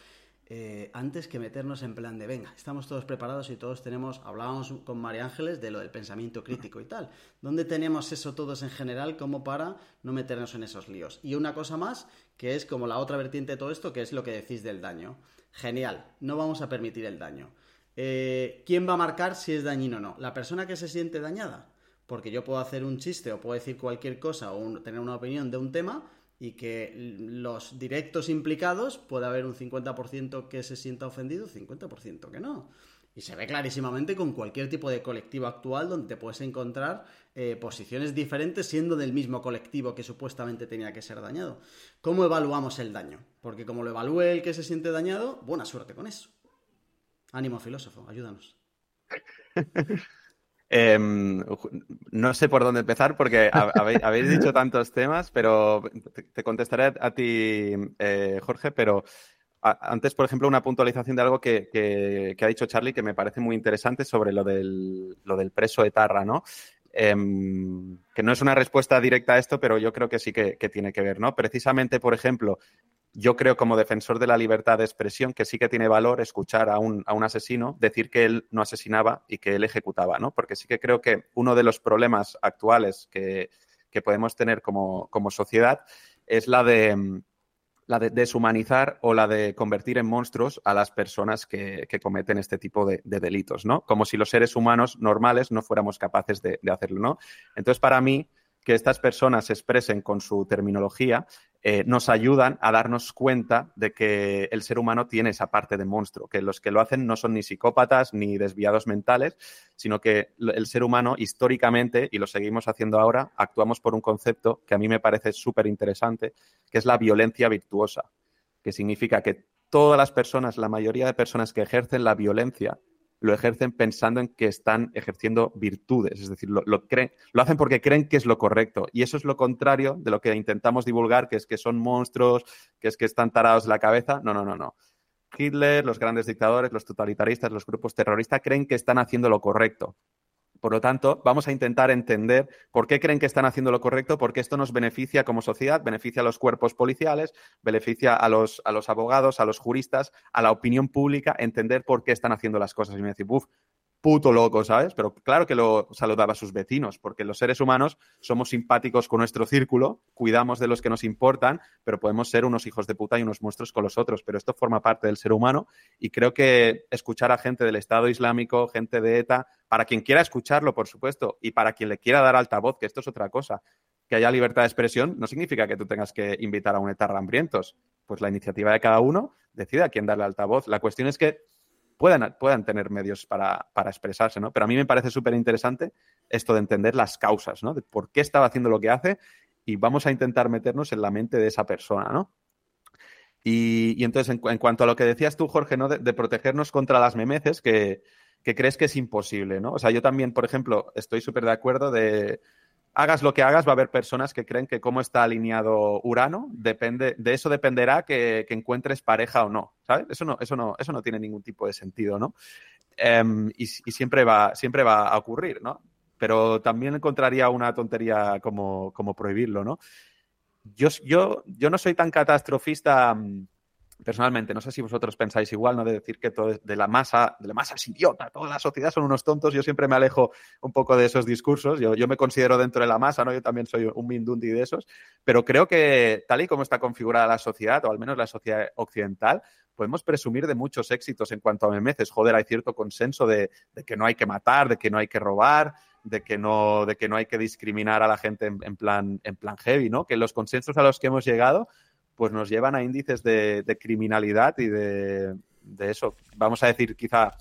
eh, antes que meternos en plan de, venga, estamos todos preparados y todos tenemos, hablábamos con María Ángeles de lo del pensamiento crítico y tal. ¿Dónde tenemos eso todos en general como para no meternos en esos líos? Y una cosa más, que es como la otra vertiente de todo esto, que es lo que decís del daño. Genial, no vamos a permitir el daño. Eh, ¿Quién va a marcar si es dañino o no? ¿La persona que se siente dañada? Porque yo puedo hacer un chiste o puedo decir cualquier cosa o tener una opinión de un tema, y que los directos implicados puede haber un 50% que se sienta ofendido, 50% que no. Y se ve clarísimamente con cualquier tipo de colectivo actual donde puedes encontrar eh, posiciones diferentes siendo del mismo colectivo que supuestamente tenía que ser dañado. ¿Cómo evaluamos el daño? Porque como lo evalúe el que se siente dañado, buena suerte con eso. Ánimo filósofo, ayúdanos. Em, no sé por dónde empezar porque habéis, dicho tantos temas, pero te, contestaré a, ti, eh, Jorge, pero antes, por ejemplo, una puntualización de algo que, ha dicho Charlie que me parece muy interesante sobre lo del, lo del preso etarra, ¿no? Em, que no es una respuesta directa a esto, pero yo creo que sí que, que, tiene que ver, ¿no? Precisamente, por ejemplo, yo creo como defensor de la libertad de expresión que sí que tiene valor escuchar a un, a un, asesino decir que él no asesinaba y que él ejecutaba, ¿no? Porque sí que creo que uno de los problemas actuales que, podemos tener como, sociedad es la de la de deshumanizar o la de convertir en monstruos a las personas que, cometen este tipo de, delitos, ¿no? Como si los seres humanos normales no fuéramos capaces de, de hacerlo, ¿no? Entonces, para mí, que estas personas se expresen con su terminología eh, nos ayudan a darnos cuenta de que el ser humano tiene esa parte de monstruo, que los que lo hacen no son ni psicópatas ni desviados mentales, sino que el ser humano históricamente, y lo seguimos haciendo ahora, actuamos por un concepto que a mí me parece súper interesante, que es la violencia virtuosa, que significa que todas las personas, la mayoría de personas que ejercen la violencia, lo ejercen pensando en que están ejerciendo virtudes, es decir, lo, creen, lo hacen porque creen que es lo correcto. Y eso es lo contrario de lo que intentamos divulgar, que es que son monstruos, que es que están tarados de la cabeza. No, no, no, no. Hitler, los grandes dictadores, los totalitaristas, los grupos terroristas creen que están haciendo lo correcto. Por lo tanto, vamos a intentar entender por qué creen que están haciendo lo correcto, porque esto nos beneficia como sociedad, beneficia a los cuerpos policiales, beneficia a los, a los abogados, a los juristas, a la opinión pública, entender por qué están haciendo las cosas. Y me decir, uff, puto loco, ¿sabes? Pero claro que lo saludaba a sus vecinos, porque los seres humanos somos simpáticos con nuestro círculo, cuidamos de los que nos importan, pero podemos ser unos hijos de puta y unos monstruos con los otros. Pero esto forma parte del ser humano y creo que escuchar a gente del Estado Islámico, gente de ETA, para quien quiera escucharlo, por supuesto, y para quien le quiera dar altavoz, que esto es otra cosa, que haya libertad de expresión, no significa que tú tengas que invitar a un ETA hambrientos. Pues la iniciativa de cada uno decide a quién darle altavoz. La cuestión es que puedan, tener medios para, expresarse, ¿no? Pero a mí me parece súper interesante esto de entender las causas, ¿no? De por qué estaba haciendo lo que hace y vamos a intentar meternos en la mente de esa persona, ¿no? Y, entonces, en, cuanto a lo que decías tú, Jorge, ¿no? De, protegernos contra las memeces, que, que, crees que es imposible, ¿no? O sea, yo también, por ejemplo, estoy súper de acuerdo de hagas lo que hagas, va a haber personas que creen que cómo está alineado Urano, depende, de eso dependerá que, encuentres pareja o no, ¿sabes? Eso no, eso no, eso no tiene ningún tipo de sentido, ¿no? Em, y, siempre, va, siempre va a ocurrir, ¿no? Pero también encontraría una tontería como, como prohibirlo, ¿no? Yo, yo, yo no soy tan catastrofista mm, personalmente, no sé si vosotros pensáis igual, ¿no? De decir que todo de la masa, de la masa es idiota, toda la sociedad son unos tontos. Yo siempre me alejo un poco de esos discursos. Yo, yo me considero dentro de la masa, ¿no? Yo también soy un mindundi de esos. Pero creo que tal y como está configurada la sociedad, o al menos la sociedad occidental, podemos presumir de muchos éxitos en cuanto a memeces. Joder, hay cierto consenso de, que no hay que matar, de que no hay que robar, de que no, de que no hay que discriminar a la gente en, en plan, en plan heavy, ¿no? Que los consensos a los que hemos llegado pues nos llevan a índices de, criminalidad y de, eso, vamos a decir quizá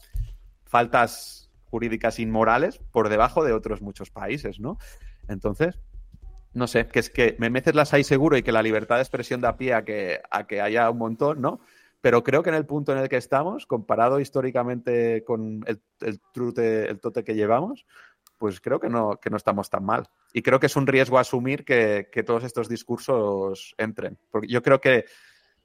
faltas jurídicas inmorales por debajo de otros muchos países, ¿no? Entonces, no sé, que es que me metes las hay seguro y que la libertad de expresión da pie a que, a que haya un montón, ¿no? Pero creo que en el punto en el que estamos, comparado históricamente con el, el, trute, el tote que llevamos, pues creo que no, que no estamos tan mal. Y creo que es un riesgo asumir que, que todos estos discursos entren. Porque yo creo que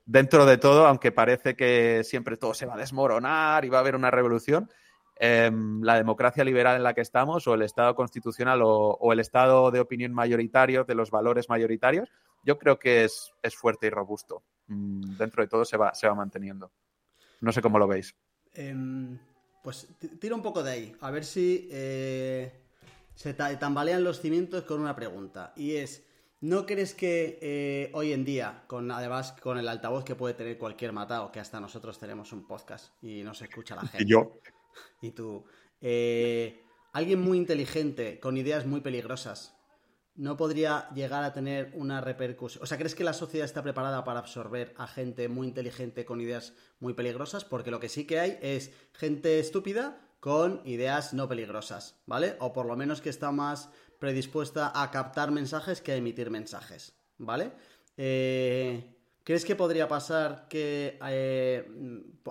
dentro de todo, aunque parece que siempre todo se va a desmoronar y va a haber una revolución, em, la democracia liberal en la que estamos o el Estado constitucional o, el Estado de opinión mayoritario, de los valores mayoritarios, yo creo que es, fuerte y robusto. Mm, dentro de todo se va, se va manteniendo. No sé cómo lo veis. Em, pues tiro un poco de ahí, a ver si eh, se tambalean los cimientos con una pregunta. Y es, ¿No crees que eh, hoy en día, con además con el altavoz que puede tener cualquier matado, que hasta nosotros tenemos un podcast y nos escucha la gente? Y yo. Y tú. Eh, alguien muy inteligente, con ideas muy peligrosas, ¿no podría llegar a tener una repercusión? O sea, ¿crees que la sociedad está preparada para absorber a gente muy inteligente con ideas muy peligrosas? Porque lo que sí que hay es gente estúpida con ideas no peligrosas, ¿vale? O por lo menos que está más predispuesta a captar mensajes que a emitir mensajes, ¿vale? Eh, ¿Crees que podría pasar que eh,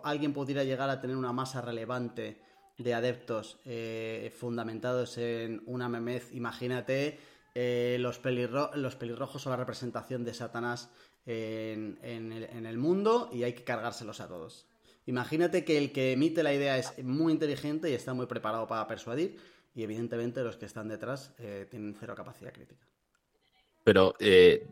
alguien pudiera llegar a tener una masa relevante de adeptos eh, fundamentados en una memez? Imagínate los, pelirrojos o la representación de Satanás en el mundo y hay que cargárselos a todos. Imagínate que el que emite la idea es muy inteligente y está muy preparado para persuadir y evidentemente los que están detrás eh, tienen cero capacidad crítica. Pero eh,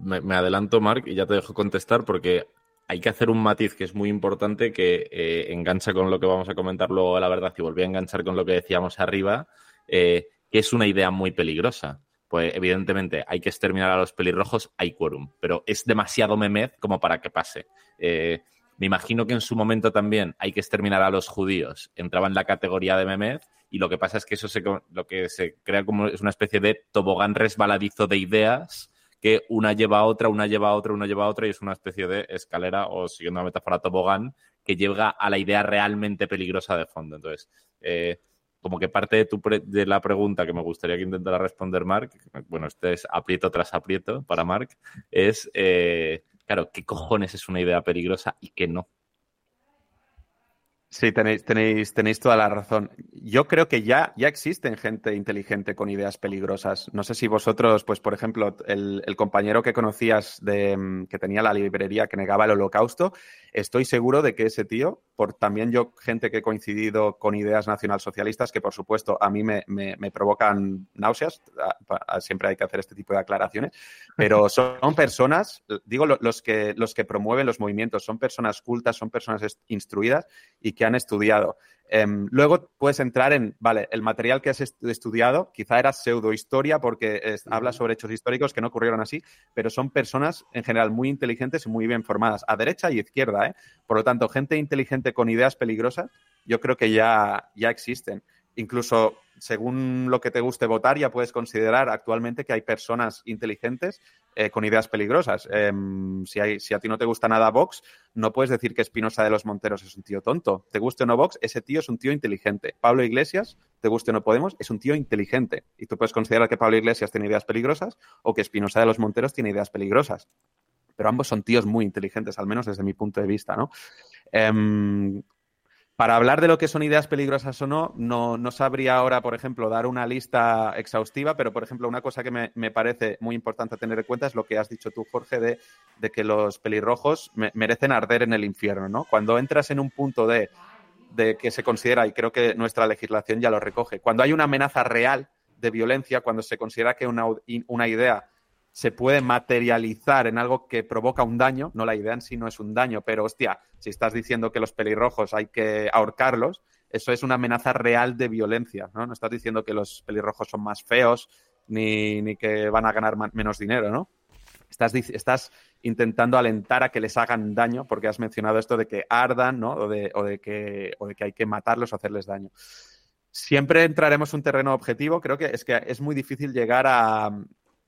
me, adelanto, Mark, y ya te dejo contestar porque hay que hacer un matiz que es muy importante que eh, engancha con lo que vamos a comentar luego la verdad y volví a enganchar con lo que decíamos arriba, que es una idea muy peligrosa. Pues evidentemente hay que exterminar a los pelirrojos, hay quórum, pero es demasiado memez como para que pase. Me imagino que en su momento también hay que exterminar a los judíos, entraba en la categoría de memez, y lo que pasa es que eso se, lo que se crea como es una especie de tobogán resbaladizo de ideas que una lleva a otra, una lleva a otra, una lleva a otra y es una especie de escalera o siguiendo la metáfora tobogán que llega a la idea realmente peligrosa de fondo. Entonces, eh, como que parte de, tu de la pregunta que me gustaría que intentara responder Mark, bueno, este es aprieto tras aprieto para Mark, es, eh, claro, ¿qué cojones es una idea peligrosa y qué no? Sí, tenéis, tenéis, tenéis toda la razón. Yo creo que ya, ya existen gente inteligente con ideas peligrosas. No sé si vosotros, pues, por ejemplo, el, el compañero que conocías de, mm, que tenía la librería que negaba el holocausto, estoy seguro de que ese tío, por también yo, gente que he coincidido con ideas nacionalsocialistas, que por supuesto a mí me, me, provocan náuseas, siempre hay que hacer este tipo de aclaraciones, pero son personas, digo, los que, los que promueven los movimientos, son personas cultas, son personas instruidas y que han estudiado. Em, luego puedes entrar en, vale, el material que has estudiado quizá era pseudohistoria porque habla sobre hechos históricos que no ocurrieron así, pero son personas en general muy inteligentes y muy bien formadas, a derecha y izquierda. ¿eh? Por lo tanto, gente inteligente con ideas peligrosas, yo creo que ya, ya existen incluso según lo que te guste votar, ya puedes considerar actualmente que hay personas inteligentes eh, con ideas peligrosas. Em, si, a ti no te gusta nada Vox, no puedes decir que Espinosa de los Monteros es un tío tonto. Te guste o no Vox, ese tío es un tío inteligente. Pablo Iglesias, te guste o no Podemos, es un tío inteligente. Y tú puedes considerar que Pablo Iglesias tiene ideas peligrosas o que Espinosa de los Monteros tiene ideas peligrosas. Pero ambos son tíos muy inteligentes, al menos desde mi punto de vista, ¿no? Em, para hablar de lo que son ideas peligrosas o no, no, sabría ahora, por ejemplo, dar una lista exhaustiva, pero, por ejemplo, una cosa que me, parece muy importante tener en cuenta es lo que has dicho tú, Jorge, de, que los pelirrojos merecen arder en el infierno, ¿no? Cuando entras en un punto de, de que se considera, y creo que nuestra legislación ya lo recoge, cuando hay una amenaza real de violencia, cuando se considera que una, una idea se puede materializar en algo que provoca un daño, no la idea en sí no es un daño, pero hostia, si estás diciendo que los pelirrojos hay que ahorcarlos, eso es una amenaza real de violencia, ¿no? No estás diciendo que los pelirrojos son más feos ni, que van a ganar menos dinero, ¿no? Estás, estás, intentando alentar a que les hagan daño, porque has mencionado esto de que ardan, ¿no? O de, o de, que, o de que hay que matarlos o hacerles daño. Siempre entraremos en un terreno objetivo. Creo que es que es muy difícil llegar a,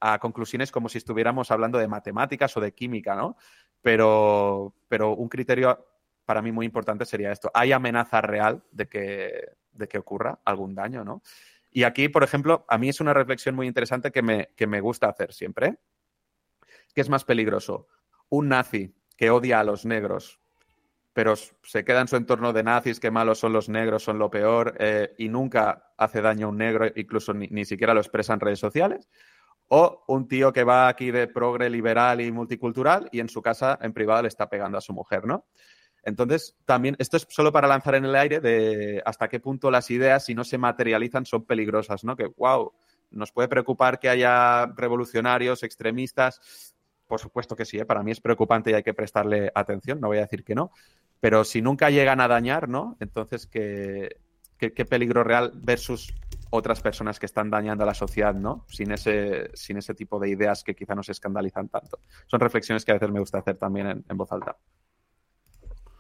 a conclusiones como si estuviéramos hablando de matemáticas o de química, ¿no? Pero, pero un criterio para mí muy importante sería esto. ¿Hay amenaza real de que, de que ocurra algún daño, ¿no? Y aquí, por ejemplo, a mí es una reflexión muy interesante que me, que me gusta hacer siempre. ¿Qué es más peligroso? ¿Un nazi que odia a los negros pero se queda en su entorno de nazis, que malos son los negros, son lo peor, eh, y nunca hace daño a un negro, incluso ni, ni, siquiera lo expresa en redes sociales. O un tío que va aquí de progre liberal y multicultural y en su casa, en privado, le está pegando a su mujer, ¿no? Entonces, también, esto es solo para lanzar en el aire de hasta qué punto las ideas, si no se materializan, son peligrosas, ¿no? Que, wow, nos puede preocupar que haya revolucionarios, extremistas. Por supuesto que sí, ¿eh? para mí es preocupante y hay que prestarle atención, no voy a decir que no. Pero si nunca llegan a dañar, ¿no? Entonces, ¿qué, qué, peligro real versus otras personas que están dañando a la sociedad, ¿no? Sin ese, sin ese tipo de ideas que quizá nos escandalizan tanto. Son reflexiones que a veces me gusta hacer también en voz alta.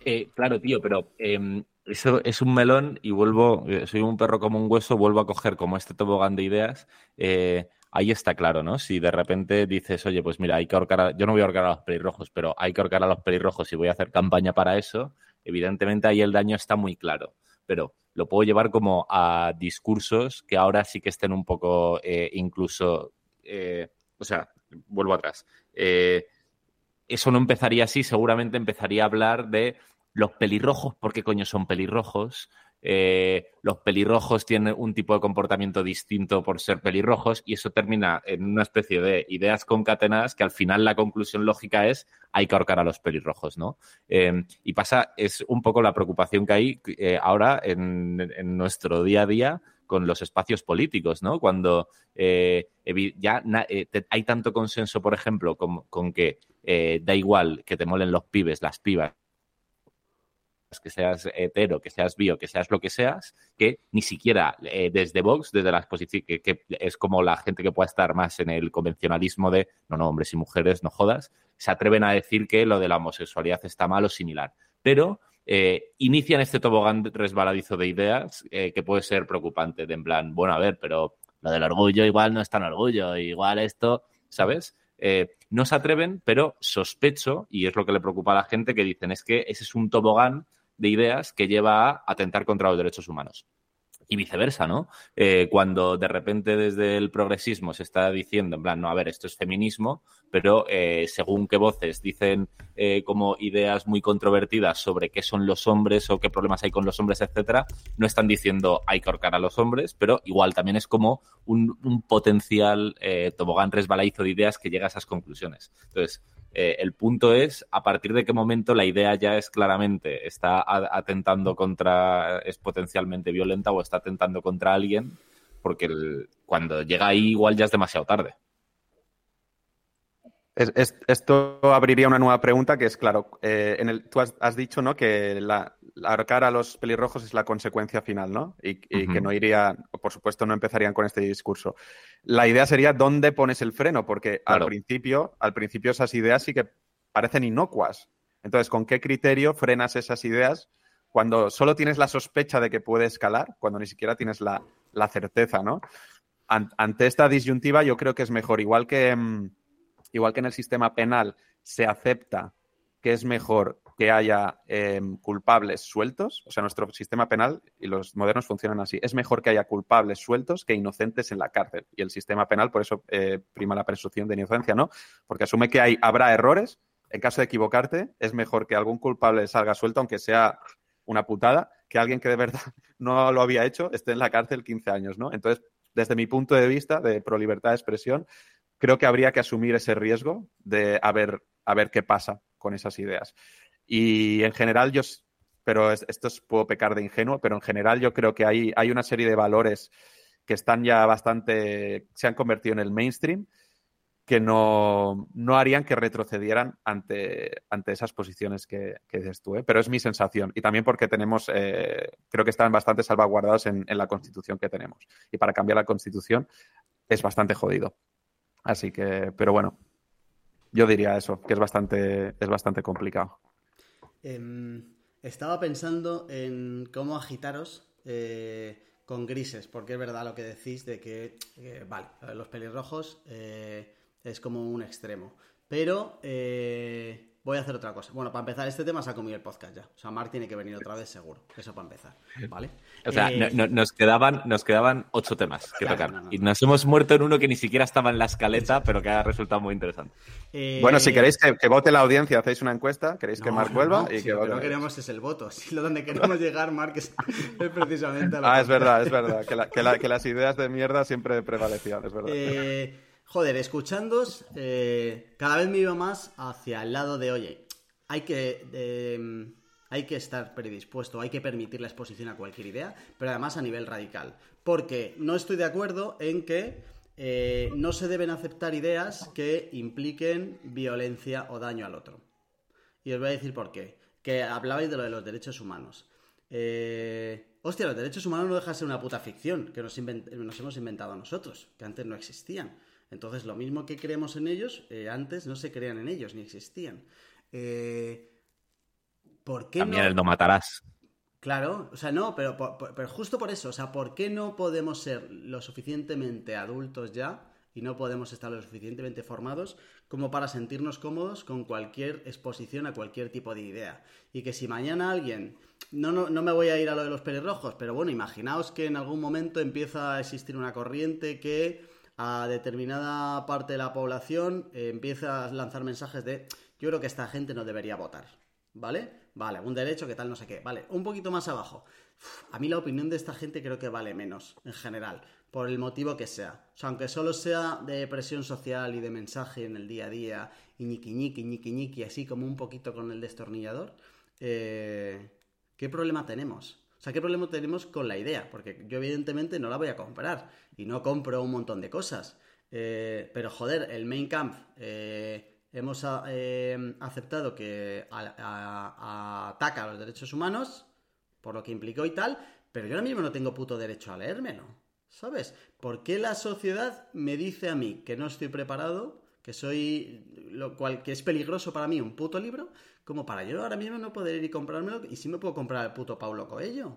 Eh, claro, tío, pero em, eso es un melón y vuelvo, eh, soy un perro como un hueso, vuelvo a coger como este tobogán de ideas. Eh, ahí está claro, ¿no? Si de repente dices, oye, pues mira, hay que ahorcar, a, yo no voy a ahorcar a los pelirrojos, pero hay que ahorcar a los pelirrojos y voy a hacer campaña para eso, evidentemente ahí el daño está muy claro. Pero lo puedo llevar como a discursos que ahora sí que estén un poco incluso, o sea, vuelvo atrás. eso no empezaría así, seguramente empezaría a hablar de los pelirrojos, ¿por qué coño son pelirrojos? Eh, los pelirrojos tienen un tipo de comportamiento distinto por ser pelirrojos y eso termina en una especie de ideas concatenadas que al final la conclusión lógica es hay que ahorcar a los pelirrojos, ¿no? Em, y pasa, es un poco la preocupación que hay eh, ahora en, nuestro día a día con los espacios políticos, ¿no? Cuando eh, ya hay tanto consenso, por ejemplo, con que da igual que te molen los pibes, las pibas, que seas hetero, que seas bio, que seas lo que seas, que ni siquiera eh, desde Vox, desde la exposición, que, es como la gente que pueda estar más en el convencionalismo de no, no, hombres y mujeres, no jodas, se atreven a decir que lo de la homosexualidad está mal o similar. Pero eh, inician este tobogán resbaladizo de ideas eh, que puede ser preocupante, de en plan, bueno, a ver, pero lo del orgullo igual no es tan orgullo, igual esto, ¿sabes? no se atreven, pero sospecho, y es lo que le preocupa a la gente, que dicen es que ese es un tobogán de ideas que lleva a atentar contra los derechos humanos. Y viceversa, ¿no? Eh, cuando de repente desde el progresismo se está diciendo, en plan, no, a ver, esto es feminismo, pero eh, según qué voces dicen eh, como ideas muy controvertidas sobre qué son los hombres o qué problemas hay con los hombres, etcétera, no están diciendo hay que ahorcar a los hombres, pero igual también es como un, un potencial tobogán resbaladizo de ideas que llega a esas conclusiones. Entonces, eh, el punto es a partir de qué momento la idea ya es claramente, está atentando contra, es potencialmente violenta o está atentando contra alguien, porque cuando llega ahí igual ya es demasiado tarde esto abriría una nueva pregunta que es, claro, eh, en el, tú has, dicho ¿no? que la, ahorcar a los pelirrojos es la consecuencia final, ¿no? Y, que no iría, por supuesto, no empezarían con este discurso. La idea sería dónde pones el freno, porque al principio, al principio esas ideas sí que parecen inocuas. Entonces, ¿con qué criterio frenas esas ideas cuando solo tienes la sospecha de que puede escalar, cuando ni siquiera tienes la, certeza, ¿no? ante esta disyuntiva, yo creo que es mejor, igual que. Mm, igual que en el sistema penal se acepta que es mejor que haya em, culpables sueltos, o sea, nuestro sistema penal y los modernos funcionan así, es mejor que haya culpables sueltos que inocentes en la cárcel. Y el sistema penal, por eso eh, prima la presunción de inocencia, ¿no? Porque asume que hay, habrá errores, en caso de equivocarte, es mejor que algún culpable salga suelto, aunque sea una putada, que alguien que de verdad no lo había hecho esté en la cárcel 15 años, ¿no? Entonces, desde mi punto de vista de pro libertad de expresión, creo que habría que asumir ese riesgo de a ver, a ver qué pasa con esas ideas. Y en general yo, pero esto es, puedo pecar de ingenuo, pero en general yo creo que hay, hay una serie de valores que están ya bastante, se han convertido en el mainstream, que no, harían que retrocedieran ante, ante esas posiciones que, que dices tú, ¿eh? pero es mi sensación. Y también porque tenemos, eh, creo que están bastante salvaguardados en, en la constitución que tenemos. Y para cambiar la constitución es bastante jodido. Así que, pero bueno, yo diría eso, que es bastante, es bastante complicado. Em, estaba pensando en cómo agitaros eh, con grises, porque es verdad lo que decís de que, vale, los pelirrojos, eh, Es como un extremo. Pero eh, voy a hacer otra cosa. Bueno, para empezar, este tema se ha comido el podcast ya. O sea, Mark tiene que venir otra vez seguro. Eso para empezar. ¿Vale? O sea, Eh, no- no- nos, quedaban, nos quedaban ocho temas que Claro, tocar. no, no. Y nos hemos muerto en uno que ni siquiera estaba en la escaleta, pero que ha resultado muy interesante. eh, Bueno, si queréis que, que vote la audiencia, hacéis una encuesta, queréis que no, vuelva no, y si que lo que no queremos es el voto. Si lo donde queremos llegar, Mark, es, precisamente a lo Ah, es verdad, es verdad. Que, la- que la- que las ideas de mierda siempre prevalecían, es verdad. Eh, joder, escuchándos, eh, cada vez me iba más hacia el lado de, oye, hay que, eh, hay que estar predispuesto, hay que permitir la exposición a cualquier idea, pero además a nivel radical. Porque no estoy de acuerdo en que eh, no se deben aceptar ideas que impliquen violencia o daño al otro. Y os voy a decir por qué. Que hablabais de lo de los derechos humanos. Eh, hostia, los derechos humanos no dejan de ser una puta ficción que nos hemos inventado nosotros, que antes no existían. Entonces, lo mismo que creemos en ellos, eh, antes no se creían en ellos, ni existían. Eh, ¿Por qué También no? el no matarás. Claro, o sea, no, pero, por- pero justo por eso, o sea, ¿por qué no podemos ser lo suficientemente adultos ya y no podemos estar lo suficientemente formados como para sentirnos cómodos con cualquier exposición a cualquier tipo de idea? Y que si mañana alguien, no, no, no me voy a ir a lo de los pelirrojos, pero bueno, imaginaos que en algún momento empieza a existir una corriente que a determinada parte de la población eh, empieza a lanzar mensajes de yo creo que esta gente no debería votar, ¿vale? Vale, un derecho que tal no sé qué, vale, un poquito más abajo. A mí la opinión de esta gente creo que vale menos, en general, por el motivo que sea. O sea, aunque solo sea de presión social y de mensaje en el día a día, y ñiqui ñiqui, ñiqui ñiqui, así como un poquito con el destornillador, eh, ¿qué problema tenemos? O sea, ¿qué problema tenemos con la idea? Porque yo evidentemente no la voy a comprar y no compro un montón de cosas. Eh, pero joder, el main camp eh, hemos a- eh, aceptado que ataca a los derechos humanos, por lo que implicó y tal, pero yo ahora mismo no tengo puto derecho a leérmelo. ¿Sabes? ¿Por qué la sociedad me dice a mí que no estoy preparado, que soy lo cual que es peligroso para mí un puto libro, como para yo ahora mismo no poder ir y comprármelo y sí me puedo comprar el puto Paulo Coelho?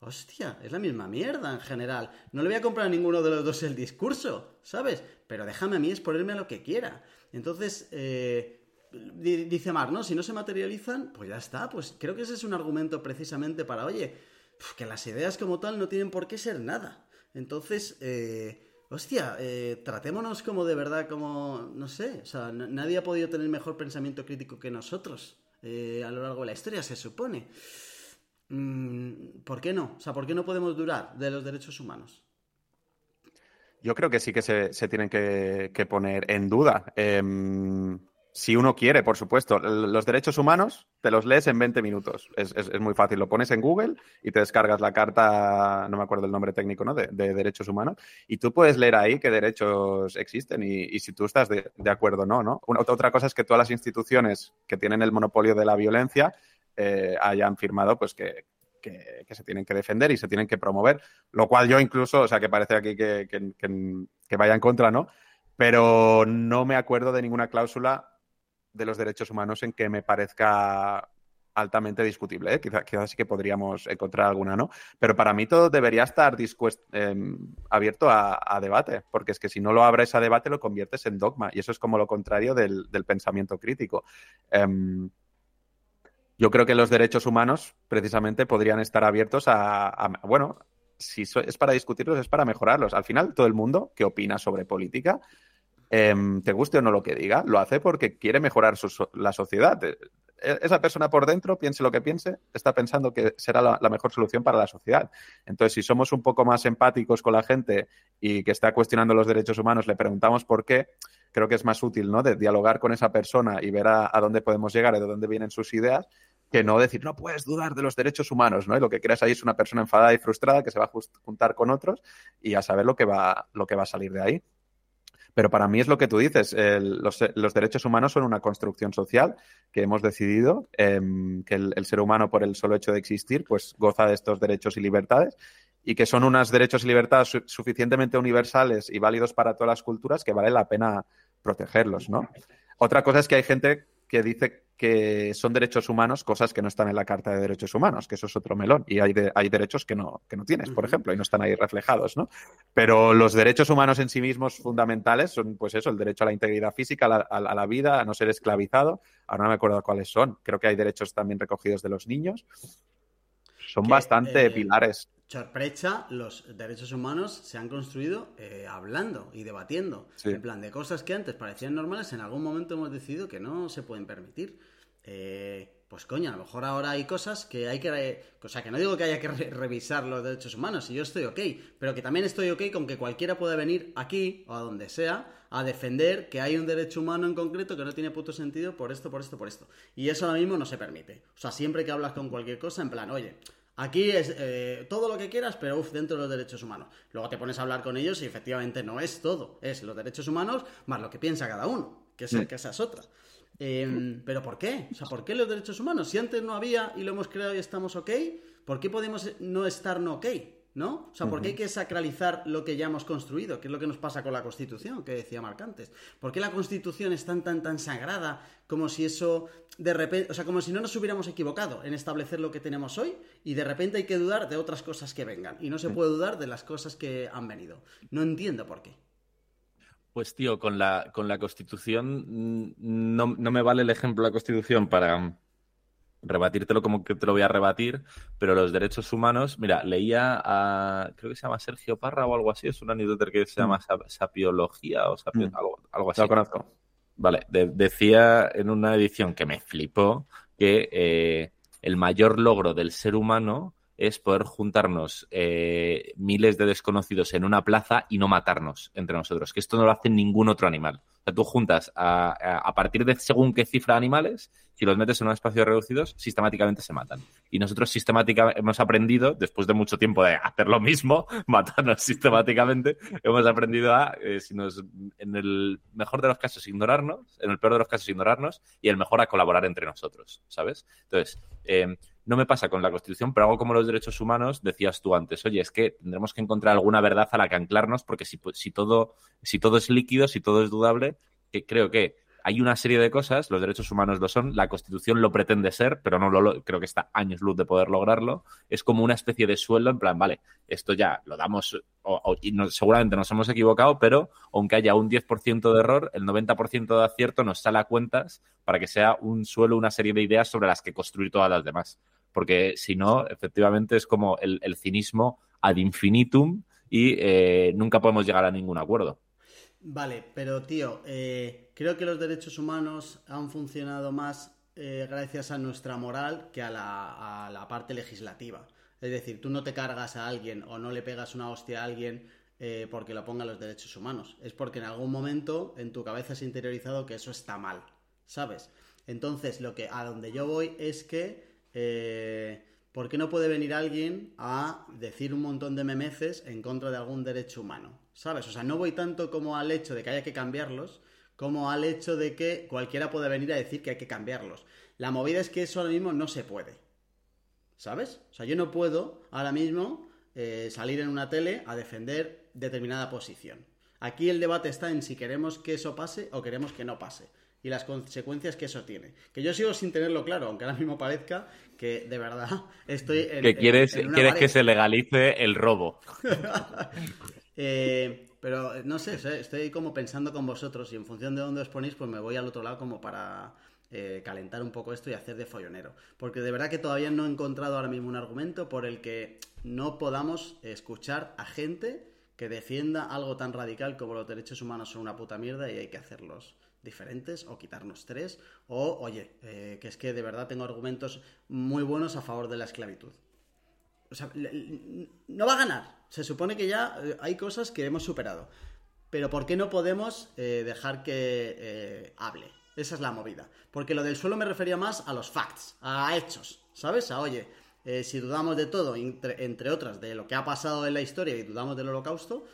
Hostia, es la misma mierda en general. No le voy a comprar a ninguno de los dos el discurso, ¿sabes? Pero déjame a mí exponerme a lo que quiera. Entonces, eh, di- dice Mar, ¿no? Si no se materializan, pues ya está. Pues creo que ese es un argumento precisamente para, oye, que las ideas como tal no tienen por qué ser nada. Entonces, eh, hostia, eh, tratémonos como de verdad, como, no sé, o sea, nadie ha podido tener mejor pensamiento crítico que nosotros eh, a lo largo de la historia, se supone. Mm, ¿Por qué no? O sea, ¿por qué no podemos durar de los derechos humanos? Yo creo que sí que se, tienen que, que poner en duda. Em, si uno quiere, por supuesto. Los derechos humanos te los lees en 20 minutos. Es, es- muy fácil. Lo pones en Google y te descargas la carta, no me acuerdo el nombre técnico, ¿no? De, de derechos humanos. Y tú puedes leer ahí qué derechos existen y, y si tú estás de, de acuerdo o no, ¿no? Una- otra cosa es que todas las instituciones que tienen el monopolio de la violencia eh, hayan firmado pues que, que- se tienen que defender y se tienen que promover, lo cual yo incluso, o sea, que parece aquí que- que vaya en contra, ¿no? Pero no me acuerdo de ninguna cláusula de los derechos humanos en que me parezca altamente discutible. ¿eh? Quizá- quizás sí que podríamos encontrar alguna, ¿no? Pero para mí todo debería estar em, abierto a, debate, porque es que si no lo abres a debate lo conviertes en dogma y eso es como lo contrario del, pensamiento crítico. Em, yo creo que los derechos humanos precisamente podrían estar abiertos a, bueno, si es para discutirlos, es para mejorarlos. Al final, todo el mundo que opina sobre política, em, te guste o no lo que diga, lo hace porque quiere mejorar la sociedad. Eh, Esa persona por dentro, piense lo que piense, está pensando que será la, mejor solución para la sociedad. Entonces, si somos un poco más empáticos con la gente y que está cuestionando los derechos humanos, le preguntamos por qué, creo que es más útil, ¿no? De dialogar con esa persona y ver a, dónde podemos llegar y de dónde vienen sus ideas, que no decir, no puedes dudar de los derechos humanos, ¿no? Y lo que creas ahí es una persona enfadada y frustrada que se va a juntar con otros y a saber lo que va a salir de ahí. Pero para mí es lo que tú dices, los, derechos humanos son una construcción social que hemos decidido, em, que el, ser humano por el solo hecho de existir, pues goza de estos derechos y libertades y que son unos derechos y libertades su- suficientemente universales y válidos para todas las culturas que vale la pena protegerlos, ¿no? Otra cosa es que hay gente que dice que son derechos humanos, cosas que no están en la Carta de Derechos Humanos, que eso es otro melón. Y hay, hay derechos que no, que no tienes, por ejemplo, y no están ahí reflejados, ¿no? Pero los derechos humanos en sí mismos fundamentales son, pues eso, el derecho a la integridad física, a la, vida, a no ser esclavizado. Ahora no me acuerdo cuáles son. Creo que hay derechos también recogidos de los niños. Son bastante eh, pilares. Sorpresa, los derechos humanos se han construido eh, hablando y debatiendo. En plan, de cosas que antes parecían normales, en algún momento hemos decidido que no se pueden permitir. Eh, pues coño, a lo mejor ahora hay cosas que hay que... O sea, que no digo que haya que revisar los derechos humanos, y yo estoy ok, pero que también estoy ok con que cualquiera pueda venir aquí o a donde sea a defender que hay un derecho humano en concreto que no tiene puto sentido por esto, por esto, por esto. Y eso ahora mismo no se permite. O sea, siempre que hablas con cualquier cosa, en plan, oye, Aquí es eh, todo lo que quieras, pero uf, dentro de los derechos humanos. Luego te pones a hablar con ellos y efectivamente no es todo. Es los derechos humanos más lo que piensa cada uno, que, es, que esa es otra. Em, pero ¿por qué? O sea, ¿por qué los derechos humanos? Si antes no había y lo hemos creado y estamos ok, ¿por qué podemos no estar no ok? ¿No? O sea, ¿por qué hay que sacralizar lo que ya hemos construido? Que es lo que nos pasa con la Constitución, que decía Marc antes. ¿Por qué la Constitución es tan, tan, tan sagrada como si eso de repente, o sea, como si no nos hubiéramos equivocado en establecer lo que tenemos hoy y de repente hay que dudar de otras cosas que vengan y no se puede dudar de las cosas que han venido. No entiendo por qué. Pues tío, con la, con la Constitución mm, no, no me vale el ejemplo de la Constitución para, rebatírtelo como que te lo voy a rebatir, pero los derechos humanos, mira, leía a, creo que se llama Sergio Parra o algo así, es un newsletter que se llama mm. Sapiología o mm. algo, algo, así. Lo conozco. Vale, decía en una edición que me flipó que eh, el mayor logro del ser humano es poder juntarnos eh, miles de desconocidos en una plaza y no matarnos entre nosotros, que esto no lo hace ningún otro animal. O sea, tú juntas a, a, partir de según qué cifra de animales, si los metes en un espacio reducidos, sistemáticamente se matan. Y nosotros sistemáticamente hemos aprendido, después de mucho tiempo de hacer lo mismo, matarnos sistemáticamente, hemos aprendido a, eh, si nos, en el mejor de los casos, ignorarnos, en el peor de los casos, ignorarnos, y el mejor a colaborar entre nosotros, ¿sabes? Entonces, eh, no me pasa con la Constitución, pero algo como los derechos humanos, decías tú antes, oye, es que tendremos que encontrar alguna verdad a la que anclarnos, porque si, si, todo, si todo es líquido, si todo es dudable, que creo que hay una serie de cosas, los derechos humanos lo son, la Constitución lo pretende ser, pero no lo, creo que está años luz de poder lograrlo. Es como una especie de suelo en plan, vale, esto ya lo damos, y seguramente nos hemos equivocado, pero aunque haya un 10% de error, el 90% de acierto nos sale a cuentas para que sea un suelo, una serie de ideas sobre las que construir todas las demás porque si no, efectivamente es como el, cinismo ad infinitum y eh, nunca podemos llegar a ningún acuerdo. Vale, pero tío, eh, creo que los derechos humanos han funcionado más eh, gracias a nuestra moral que a la, a la, parte legislativa. Es decir, tú no te cargas a alguien o no le pegas una hostia a alguien porque lo ponga los derechos humanos. Es porque en algún momento en tu cabeza has interiorizado que eso está mal, ¿sabes? Entonces, lo que a donde yo voy es que eh, ¿por qué no puede venir alguien a decir un montón de memeces en contra de algún derecho humano? ¿Sabes? O sea, no voy tanto como al hecho de que haya que cambiarlos, como al hecho de que cualquiera puede venir a decir que hay que cambiarlos. La movida es que eso ahora mismo no se puede. ¿Sabes? O sea, yo no puedo ahora mismo eh, salir en una tele a defender determinada posición. Aquí el debate está en si queremos que eso pase o queremos que no pase y las consecuencias que eso tiene. Que yo sigo sin tenerlo claro, aunque ahora mismo parezca que de verdad estoy en. Que quieres, quieres que se legalice el robo. Eh, pero no sé, estoy como pensando con vosotros y en función de dónde os ponéis, pues me voy al otro lado como para eh, calentar un poco esto y hacer de follonero. Porque de verdad que todavía no he encontrado ahora mismo un argumento por el que no podamos escuchar a gente que defienda algo tan radical como los derechos humanos son una puta mierda y hay que hacerlos diferentes o quitarnos tres o oye, eh, que es que de verdad tengo argumentos muy buenos a favor de la esclavitud. O sea, no va a ganar. Se supone que ya eh, hay cosas que hemos superado. Pero ¿por qué no podemos eh, dejar que hable? Esa es la movida. Porque lo del suelo me refería más a los facts, a hechos, ¿sabes? A oye, si dudamos de todo, entre, entre otras, de lo que ha pasado en la historia y dudamos del holocausto,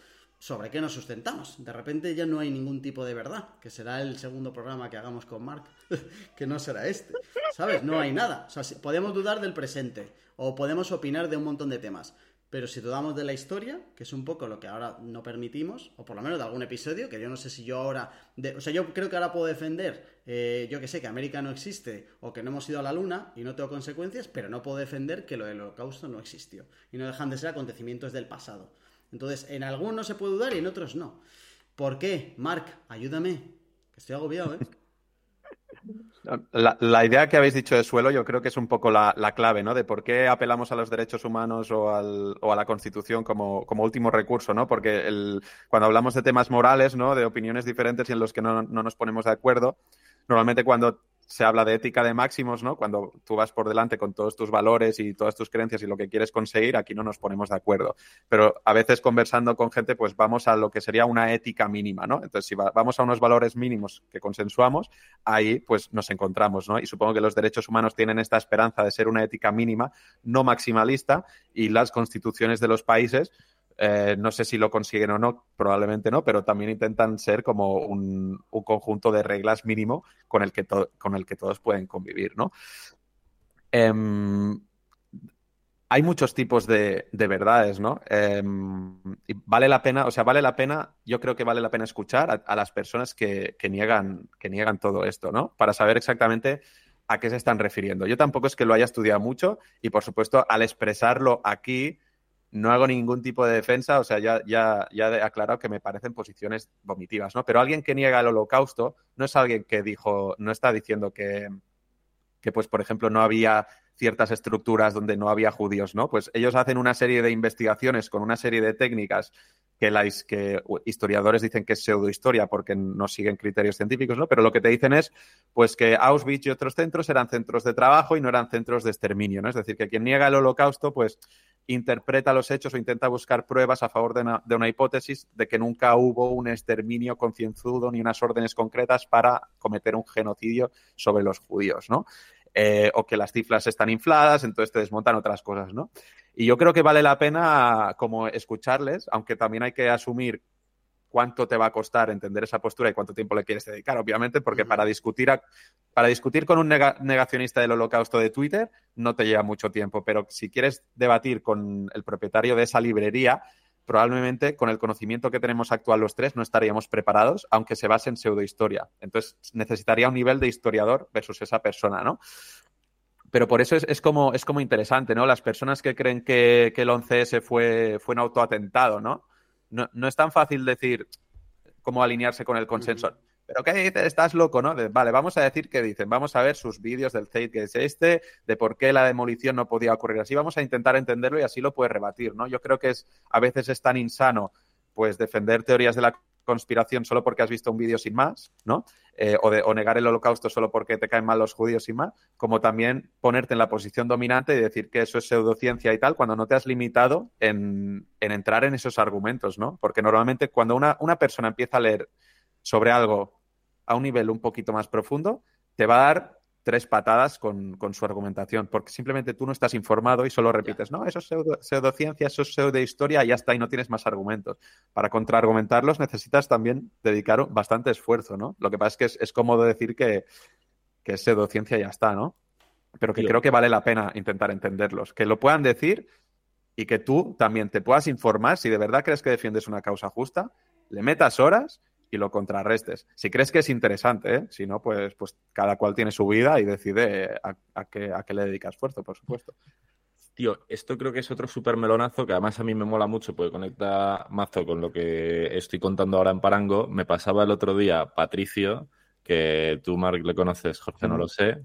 ¿sobre qué nos sustentamos? De repente ya no hay ningún tipo de verdad, que será el segundo programa que hagamos con Mark, que no será este, ¿sabes? No hay nada. O sea, podemos dudar del presente o podemos opinar de un montón de temas, pero si dudamos de la historia, que es un poco lo que ahora no permitimos, o por lo menos de algún episodio, que yo no sé si yo ahora, o sea, yo creo que ahora puedo defender, eh, yo que sé, que América no existe o que no hemos ido a la Luna y no tengo consecuencias, pero no puedo defender que lo del holocausto no existió y no dejan de ser acontecimientos del pasado. Entonces, en algunos se puede dudar y en otros no. ¿Por qué? Mark, ayúdame, estoy agobiado, ¿eh? La, idea que habéis dicho de suelo yo creo que es un poco la, clave, ¿no? De por qué apelamos a los derechos humanos o, a la Constitución como, último recurso, ¿no? Porque cuando hablamos de temas morales, ¿no? De opiniones diferentes y en los que no nos ponemos de acuerdo, normalmente cuando se habla de ética de máximos, ¿no? Cuando tú vas por delante con todos tus valores y todas tus creencias y lo que quieres conseguir, aquí no nos ponemos de acuerdo. Pero a veces conversando con gente, pues vamos a lo que sería una ética mínima, ¿no? Entonces, si vamos a unos valores mínimos que consensuamos, ahí pues nos encontramos, ¿no? Y supongo que los derechos humanos tienen esta esperanza de ser una ética mínima, no maximalista, y las constituciones de los países eh, no sé si lo consiguen o no, probablemente no, pero también intentan ser como un, conjunto de reglas mínimo con el que, con el que todos pueden convivir, ¿no? Em, hay muchos tipos de, verdades, ¿no? Em, vale la pena, o sea, vale la pena, yo creo que vale la pena escuchar a, las personas que, niegan, que niegan todo esto, ¿no? Para saber exactamente a qué se están refiriendo. Yo tampoco es que lo haya estudiado mucho y, por supuesto, al expresarlo aquí, no hago ningún tipo de defensa, o sea, ya, ya, ya he aclarado que me parecen posiciones vomitivas, ¿no? Pero alguien que niega el holocausto no es alguien que dijo, no está diciendo que, que pues, por ejemplo, no había ciertas estructuras donde no había judíos, ¿no? Pues ellos hacen una serie de investigaciones con una serie de técnicas que, la, que historiadores dicen que es pseudohistoria porque no siguen criterios científicos, ¿no? Pero lo que te dicen es, pues que Auschwitz y otros centros eran centros de trabajo y no eran centros de exterminio, ¿no? Es decir, que quien niega el holocausto, pues interpreta los hechos o intenta buscar pruebas a favor de una, hipótesis de que nunca hubo un exterminio concienzudo ni unas órdenes concretas para cometer un genocidio sobre los judíos, ¿no? Eh, o que las cifras están infladas, entonces te desmontan otras cosas, ¿no? Y yo creo que vale la pena como escucharles, aunque también hay que asumir cuánto te va a costar entender esa postura y cuánto tiempo le quieres dedicar, obviamente, porque para discutir, para discutir con un negacionista del holocausto de Twitter no te lleva mucho tiempo, pero si quieres debatir con el propietario de esa librería, probablemente con el conocimiento que tenemos actual los tres no estaríamos preparados, aunque se base en pseudohistoria. Entonces necesitaría un nivel de historiador versus esa persona, ¿no? Pero por eso es, como, es como interesante, ¿no? Las personas que creen que, que el 11S fue, fue un autoatentado, ¿no? No, es tan fácil decir cómo alinearse con el consenso. ¿Pero qué dices? Estás loco, ¿no? vale, vamos a decir qué dicen. Vamos a ver sus vídeos del Zeit que es este, de por qué la demolición no podía ocurrir así. Vamos a intentar entenderlo y así lo puedes rebatir, ¿no? Yo creo que es a veces es tan insano pues defender teorías de la conspiración solo porque has visto un vídeo sin más, ¿no? Eh, o, de, o, negar el holocausto solo porque te caen mal los judíos sin más, como también ponerte en la posición dominante y decir que eso es pseudociencia y tal, cuando no te has limitado en, entrar en esos argumentos, ¿no? Porque normalmente cuando una, una persona empieza a leer sobre algo a un nivel un poquito más profundo, te va a dar tres patadas con, su argumentación, porque simplemente tú no estás informado y solo repites, no, eso es pseudociencia, eso es pseudohistoria y ya está, y no tienes más argumentos. Para contraargumentarlos necesitas también dedicar bastante esfuerzo, ¿no? Lo que pasa es que es, cómodo decir que, que, es pseudociencia y ya está, ¿no? Pero que creo que vale la pena intentar entenderlos, que lo puedan decir y que tú también te puedas informar si de verdad crees que defiendes una causa justa, le metas horas y lo contrarrestes. Si crees que es interesante, ¿eh? si no, pues, pues cada cual tiene su vida y decide a, qué, a qué le dedica esfuerzo, por supuesto. Tío, esto creo que es otro súper melonazo que además a mí me mola mucho porque conecta mazo con lo que estoy contando ahora en Parango. Me pasaba el otro día Patricio, que tú, Mark, le conoces, Jorge, no lo sé,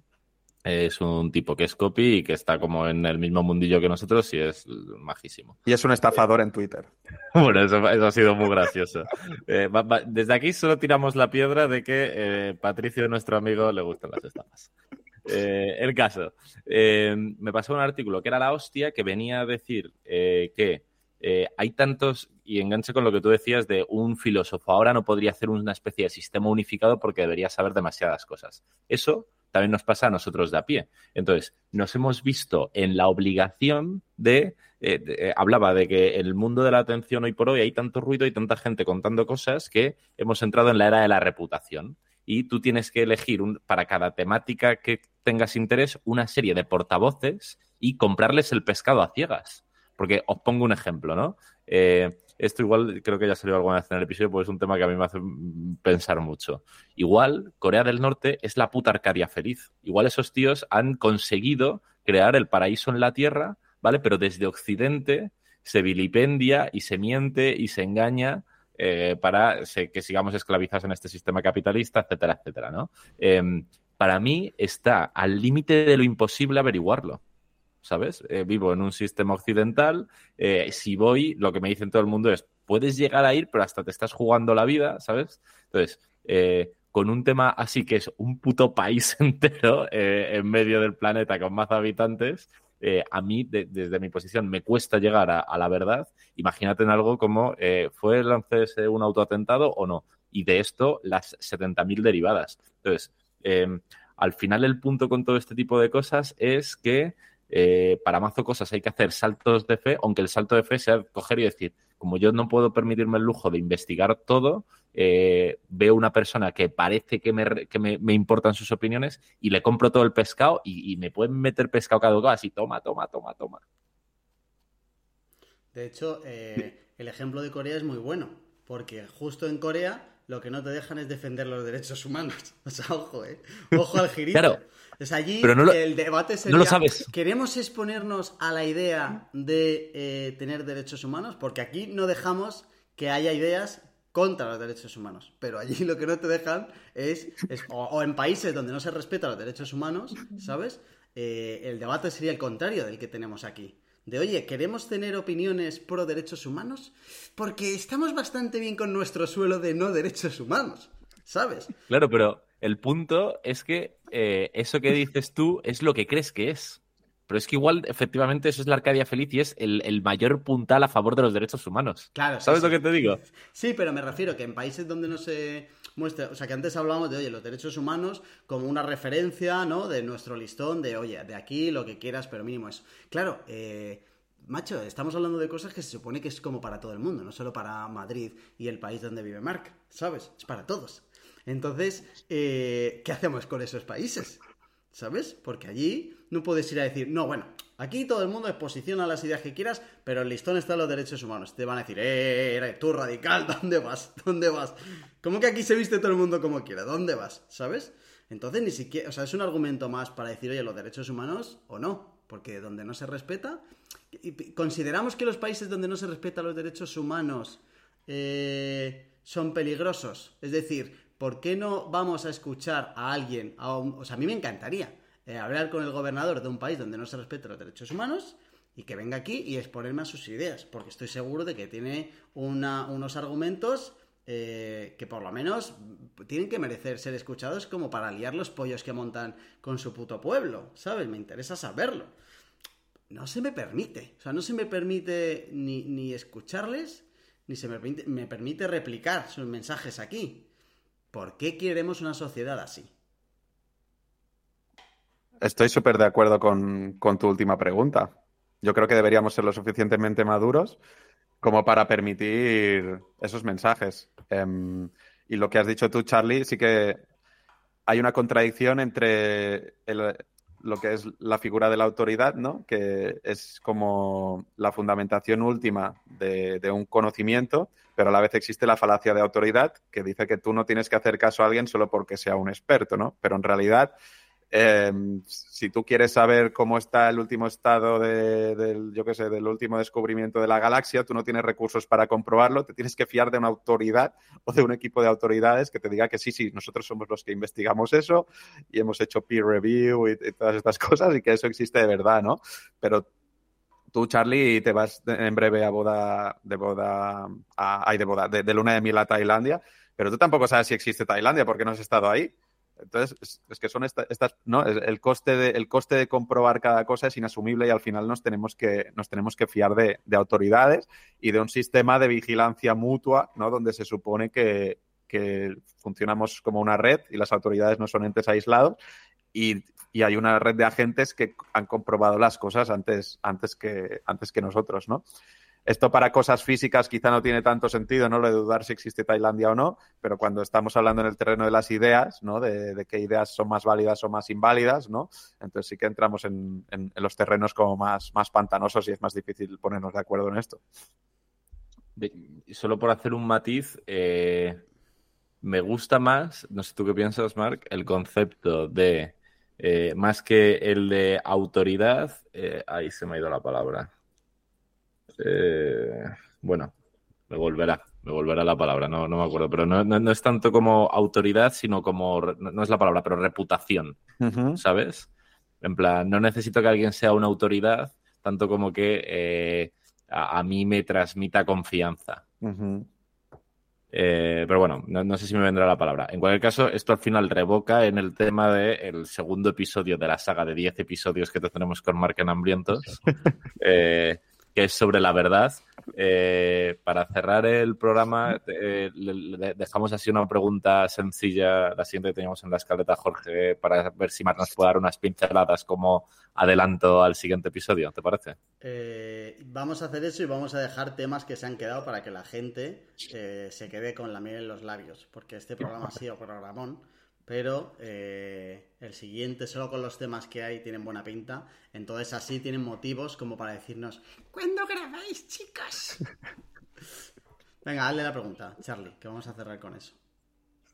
es un tipo que es copy y que está como en el mismo mundillo que nosotros y es majísimo. Y es un estafador en Twitter. bueno, eso, ha sido muy gracioso. Eh, desde aquí solo tiramos la piedra de que eh, Patricio, nuestro amigo, le gustan las estafas. Eh, el caso. me pasó un artículo que era la hostia que venía a decir que hay tantos, y enganche con lo que tú decías de un filósofo, ahora no podría hacer una especie de sistema unificado porque debería saber demasiadas cosas. Eso también nos pasa a nosotros de a pie. Entonces, nos hemos visto en la obligación de, eh, eh, hablaba de que el mundo de la atención hoy por hoy hay tanto ruido y tanta gente contando cosas que hemos entrado en la era de la reputación. Y tú tienes que elegir para cada temática que tengas interés una serie de portavoces y comprarles el pescado a ciegas porque os pongo un ejemplo, ¿no? Eh, esto igual creo que ya salió alguna vez en el episodio, pues es un tema que a mí me hace pensar mucho. Igual Corea del Norte es la puta Arcadia feliz. Igual esos tíos han conseguido crear el paraíso en la Tierra, ¿vale? Pero desde Occidente se vilipendia y se miente y se engaña eh, para que sigamos esclavizados en este sistema capitalista, etcétera, etcétera, ¿no? Em, para mí está al límite de lo imposible averiguarlo. ¿Sabes? Eh, vivo en un sistema occidental. Eh, si voy, lo que me dicen todo el mundo es, puedes llegar a ir, pero hasta te estás jugando la vida, ¿sabes? Entonces, con un tema así que es un puto país entero en medio del planeta con más habitantes, eh, a mí, desde mi posición, me cuesta llegar a, la verdad. Imagínate en algo como, eh, ¿fue el ese un autoatentado o no? Y de esto, las 70.000 derivadas. Entonces, al final el punto con todo este tipo de cosas es que eh, para mazo cosas hay que hacer saltos de fe, aunque el salto de fe sea coger y decir, como yo no puedo permitirme el lujo de investigar todo, eh, veo una persona que parece que, me, importan sus opiniones y le compro todo el pescado y, me pueden meter pescado caducado así, toma, toma, toma, toma. De hecho, eh, el ejemplo de Corea es muy bueno, porque justo en Corea lo que no te dejan es defender los derechos humanos. O sea, ojo, ¿eh? Ojo al girito. Claro. allí el debate sería, no lo sabes. ¿queremos exponernos a la idea de eh, tener derechos humanos? Porque aquí no dejamos que haya ideas contra los derechos humanos. Pero allí lo que no te dejan es, o, en países donde no se respetan los derechos humanos, ¿sabes? Eh, el debate sería el contrario del que tenemos aquí. De, oye, ¿queremos tener opiniones pro derechos humanos? Porque estamos bastante bien con nuestro suelo de no derechos humanos, ¿sabes? Claro, pero el punto es que eh, eso que dices tú es lo que crees que es. Pero es que igual, efectivamente, eso es la Arcadia feliz y es el, mayor puntal a favor de los derechos humanos. Claro, ¿Sabes lo que te digo? Sí, pero me refiero que en países donde no se muestra, o sea, que antes hablábamos de, oye, los derechos humanos como una referencia, ¿no? De nuestro listón, de, oye, de aquí lo que quieras, pero mínimo eso. Claro, eh, macho, estamos hablando de cosas que se supone que es como para todo el mundo, no solo para Madrid y el país donde vive Mark, ¿sabes? Es para todos. Entonces, eh, ¿qué hacemos con esos países? ¿Sabes? Porque allí no puedes ir a decir, no, bueno, aquí todo el mundo exposiciona las ideas que quieras, pero el listón está en los derechos humanos. Te van a decir, eh, eh tú radical, ¿dónde vas? ¿Dónde vas? ¿Cómo que aquí se viste todo el mundo como quiera? ¿Dónde vas? ¿Sabes? Entonces ni siquiera, o sea, es un argumento más para decir, oye, los derechos humanos o no, porque donde no se respeta, consideramos que los países donde no se respetan los derechos humanos eh, son peligrosos. Es decir, ¿por qué no vamos a escuchar a alguien, o sea, a mí me encantaría eh, hablar con el gobernador de un país donde no se respetan los derechos humanos y que venga aquí y exponerme a sus ideas, porque estoy seguro de que tiene unos argumentos eh, que por lo menos tienen que merecer ser escuchados como para liar los pollos que montan con su puto pueblo, ¿sabes? Me interesa saberlo. No se me permite, o sea, no se me permite ni, escucharles, ni se me me permite replicar sus mensajes aquí. ¿Por qué queremos una sociedad así? Estoy súper de acuerdo con, tu última pregunta. Yo creo que deberíamos ser lo suficientemente maduros como para permitir esos mensajes. Em, y lo que has dicho tú, Charlie, sí que hay una contradicción entre lo que es la figura de la autoridad, ¿no? que es como la fundamentación última de, de, un conocimiento, pero a la vez existe la falacia de autoridad, que dice que tú no tienes que hacer caso a alguien solo porque sea un experto, ¿no? Pero en realidad Em, si tú quieres saber cómo está el último estado del, yo qué sé, del último descubrimiento de la galaxia, tú no tienes recursos para comprobarlo, te tienes que fiar de una autoridad o de un equipo de autoridades que te diga que sí, sí, nosotros somos los que investigamos eso y hemos hecho peer review y, todas estas cosas y que eso existe de verdad, ¿no? Pero tú, Charlie, te vas en breve a boda, de boda, a, de boda, de, de luna de miel a Tailandia, pero tú tampoco sabes si existe Tailandia porque no has estado ahí. Entonces, es, que son estas, ¿no? El coste, de, el coste de comprobar cada cosa es inasumible y al final nos tenemos que, nos tenemos que fiar de, autoridades y de un sistema de vigilancia mutua, ¿no? Donde se supone que, funcionamos como una red y las autoridades no son entes aislados y, hay una red de agentes que han comprobado las cosas antes, antes, que, antes que nosotros, ¿no? Esto para cosas físicas quizá no tiene tanto sentido, ¿no? Lo de dudar si existe Tailandia o no, pero cuando estamos hablando en el terreno de las ideas, ¿no? De, qué ideas son más válidas o más inválidas, ¿no? Entonces sí que entramos en, los terrenos como más, más pantanosos y es más difícil ponernos de acuerdo en esto. Solo por hacer un matiz, eh, me gusta más, no sé tú qué piensas, Mark, el concepto de, eh, más que el de autoridad, eh, ahí se me ha ido la palabra eh, bueno, me volverá, me volverá la palabra, no, no me acuerdo, pero no, es tanto como autoridad, sino como, no, es la palabra, pero reputación, ¿sabes? En plan, no necesito que alguien sea una autoridad, tanto como que eh, a, mí me transmita confianza. Eh, pero bueno, no, sé si me vendrá la palabra. En cualquier caso, esto al final revoca en el tema del segundo episodio de la saga de 10 episodios que tenemos con Mark en Hambrientos. eh, que es sobre la verdad. Eh, para cerrar el programa, eh, dejamos así una pregunta sencilla, la siguiente que teníamos en la escaleta, Jorge, para ver si Mar nos puede dar unas pinceladas como adelanto al siguiente episodio, ¿te parece? Eh, vamos a hacer eso y vamos a dejar temas que se han quedado para que la gente se quede con la miel en los labios, porque este programa ha sido programón pero eh, el siguiente, solo con los temas que hay, tienen buena pinta. Entonces así tienen motivos como para decirnos, ¿cuándo grabáis, chicas? Venga, hazle la pregunta, Charlie, que vamos a cerrar con eso.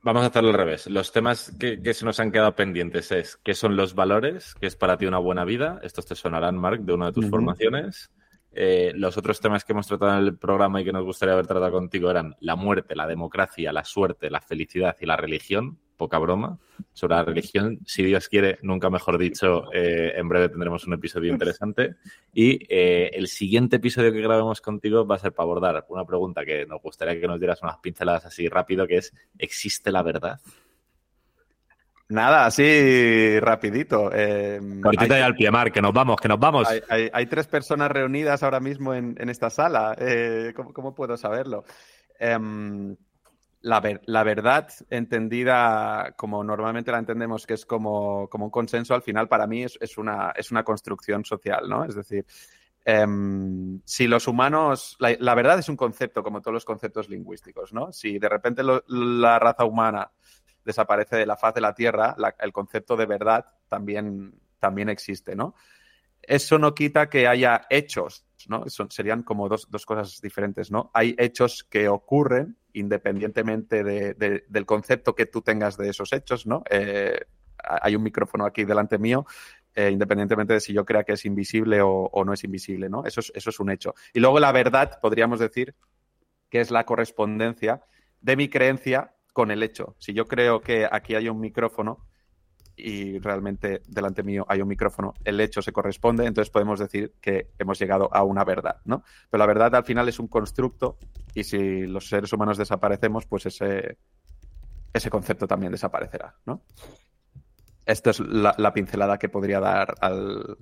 Vamos a hacerlo al revés. Los temas que, se nos han quedado pendientes es qué son los valores, qué es para ti una buena vida. Estos te sonarán, Mark, de una de tus formaciones. Eh, los otros temas que hemos tratado en el programa y que nos gustaría haber tratado contigo eran la muerte, la democracia, la suerte, la felicidad y la religión poca broma, sobre la religión. Si Dios quiere, nunca mejor dicho, eh, en breve tendremos un episodio interesante. Y eh, el siguiente episodio que grabemos contigo va a ser para abordar una pregunta que nos gustaría que nos dieras unas pinceladas así rápido, que es, ¿existe la verdad? Nada, así rapidito. Eh, Cortita y al pie, Mar, que nos vamos, que nos vamos. Hay, tres personas reunidas ahora mismo en, esta sala. Eh, ¿cómo, puedo saberlo? Em, la, verdad entendida como normalmente la entendemos, que es como, un consenso, al final para mí es, una, es una construcción social, ¿no? Es decir, em, si los humanos, la, verdad es un concepto, como todos los conceptos lingüísticos, ¿no? Si de repente la raza humana desaparece de la faz de la Tierra, el concepto de verdad también, también existe, ¿no? Eso no quita que haya hechos, ¿no? serían como dos, dos cosas diferentes, ¿no? Hay hechos que ocurren independientemente del concepto que tú tengas de esos hechos, ¿no? Eh, hay un micrófono aquí delante mío, eh, independientemente de si yo crea que es invisible o, no es invisible, ¿no? Eso es, eso es un hecho. Y luego la verdad, podríamos decir, que es la correspondencia de mi creencia con el hecho. Si yo creo que aquí hay un micrófono, y realmente delante mío hay un micrófono, el hecho se corresponde, entonces podemos decir que hemos llegado a una verdad, ¿no? Pero la verdad al final es un constructo y si los seres humanos desaparecemos, pues ese, ese concepto también desaparecerá, ¿no? Esta es la, pincelada que podría dar al,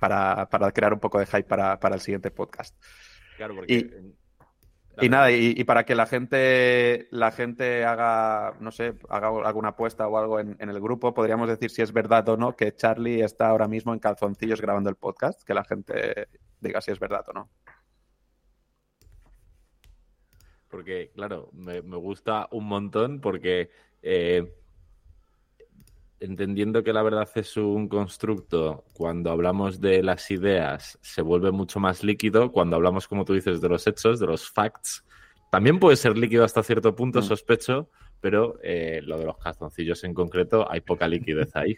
para, crear un poco de hype para, el siguiente podcast. Claro, porque y nada, y, para que la gente, la gente haga, no sé, haga alguna apuesta o algo en, el grupo, podríamos decir si es verdad o no que Charlie está ahora mismo en calzoncillos grabando el podcast, que la gente diga si es verdad o no. Porque, claro, me, gusta un montón porque eh, entendiendo que la verdad es un constructo, cuando hablamos de las ideas se vuelve mucho más líquido, cuando hablamos, como tú dices, de los hechos, de los facts, también puede ser líquido hasta cierto punto, mm. sospecho, pero eh, lo de los calzoncillos en concreto, hay poca liquidez ahí.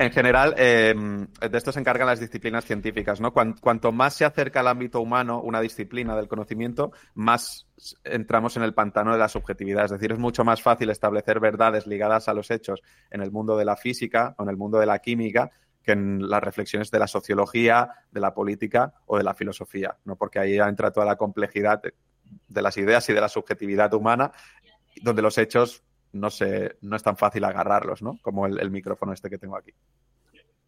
En general, em, de esto se encargan las disciplinas científicas, ¿no? Cuanto, más se acerca al ámbito humano una disciplina del conocimiento, más entramos en el pantano de la subjetividad. Es decir, es mucho más fácil establecer verdades ligadas a los hechos en el mundo de la física o en el mundo de la química que en las reflexiones de la sociología, de la política o de la filosofía, ¿no? Porque ahí entra toda la complejidad de, las ideas y de la subjetividad humana, donde los hechos no, no es tan fácil agarrarlos, ¿no? Como el, micrófono este que tengo aquí.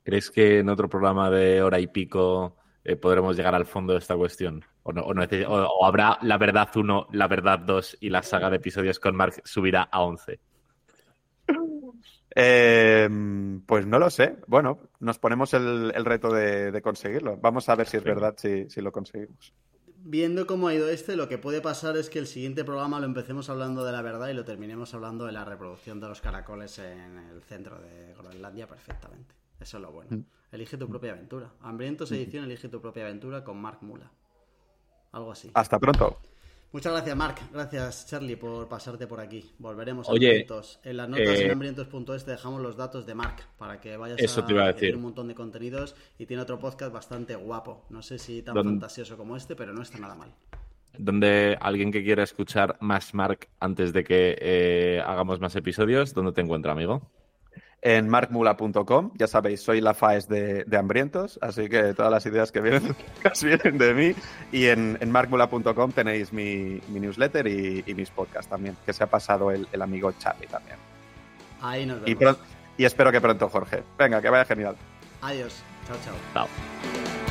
¿Crees que en otro programa de hora y pico eh, podremos llegar al fondo de esta cuestión? ¿O, no, o, habrá la verdad 1, la verdad 2 y la saga de episodios con Mark subirá a 11? Eh, pues no lo sé. Bueno, nos ponemos el, el reto de, de, conseguirlo. Vamos a ver si es verdad, si, si, lo conseguimos. Viendo cómo ha ido este, lo que puede pasar es que el siguiente programa lo empecemos hablando de la verdad y lo terminemos hablando de la reproducción de los caracoles en el centro de Groenlandia perfectamente. Eso es lo bueno. Mm. Elige tu propia aventura. Hambrientos edición, elige tu propia aventura con Mark Mula. Algo así. Hasta pronto. Muchas gracias, Mark. Gracias, Charlie, por pasarte por aquí. Volveremos a Oye. En las notas eh, en hambrientos.es te dejamos los datos de Mark para que vayas eso a, te iba a decir. un montón de contenidos y tiene otro podcast bastante guapo. No sé si tan fantasioso como este, pero no está nada mal. Donde alguien que quiera escuchar más Mark antes de que eh, hagamos más episodios, ¿dónde te encuentra, amigo? En markmula.com. Ya sabéis, soy la FAES de, de, Hambrientos, así que todas las ideas que vienen, vienen de mí. Y en, en markmula.com tenéis mi, mi newsletter y, y, mis podcasts también, que se ha pasado el, el amigo Charlie también. Ahí nos vemos. Y, y espero que pronto, Jorge. Venga, que vaya genial. Adiós. Chao, chao. Chao.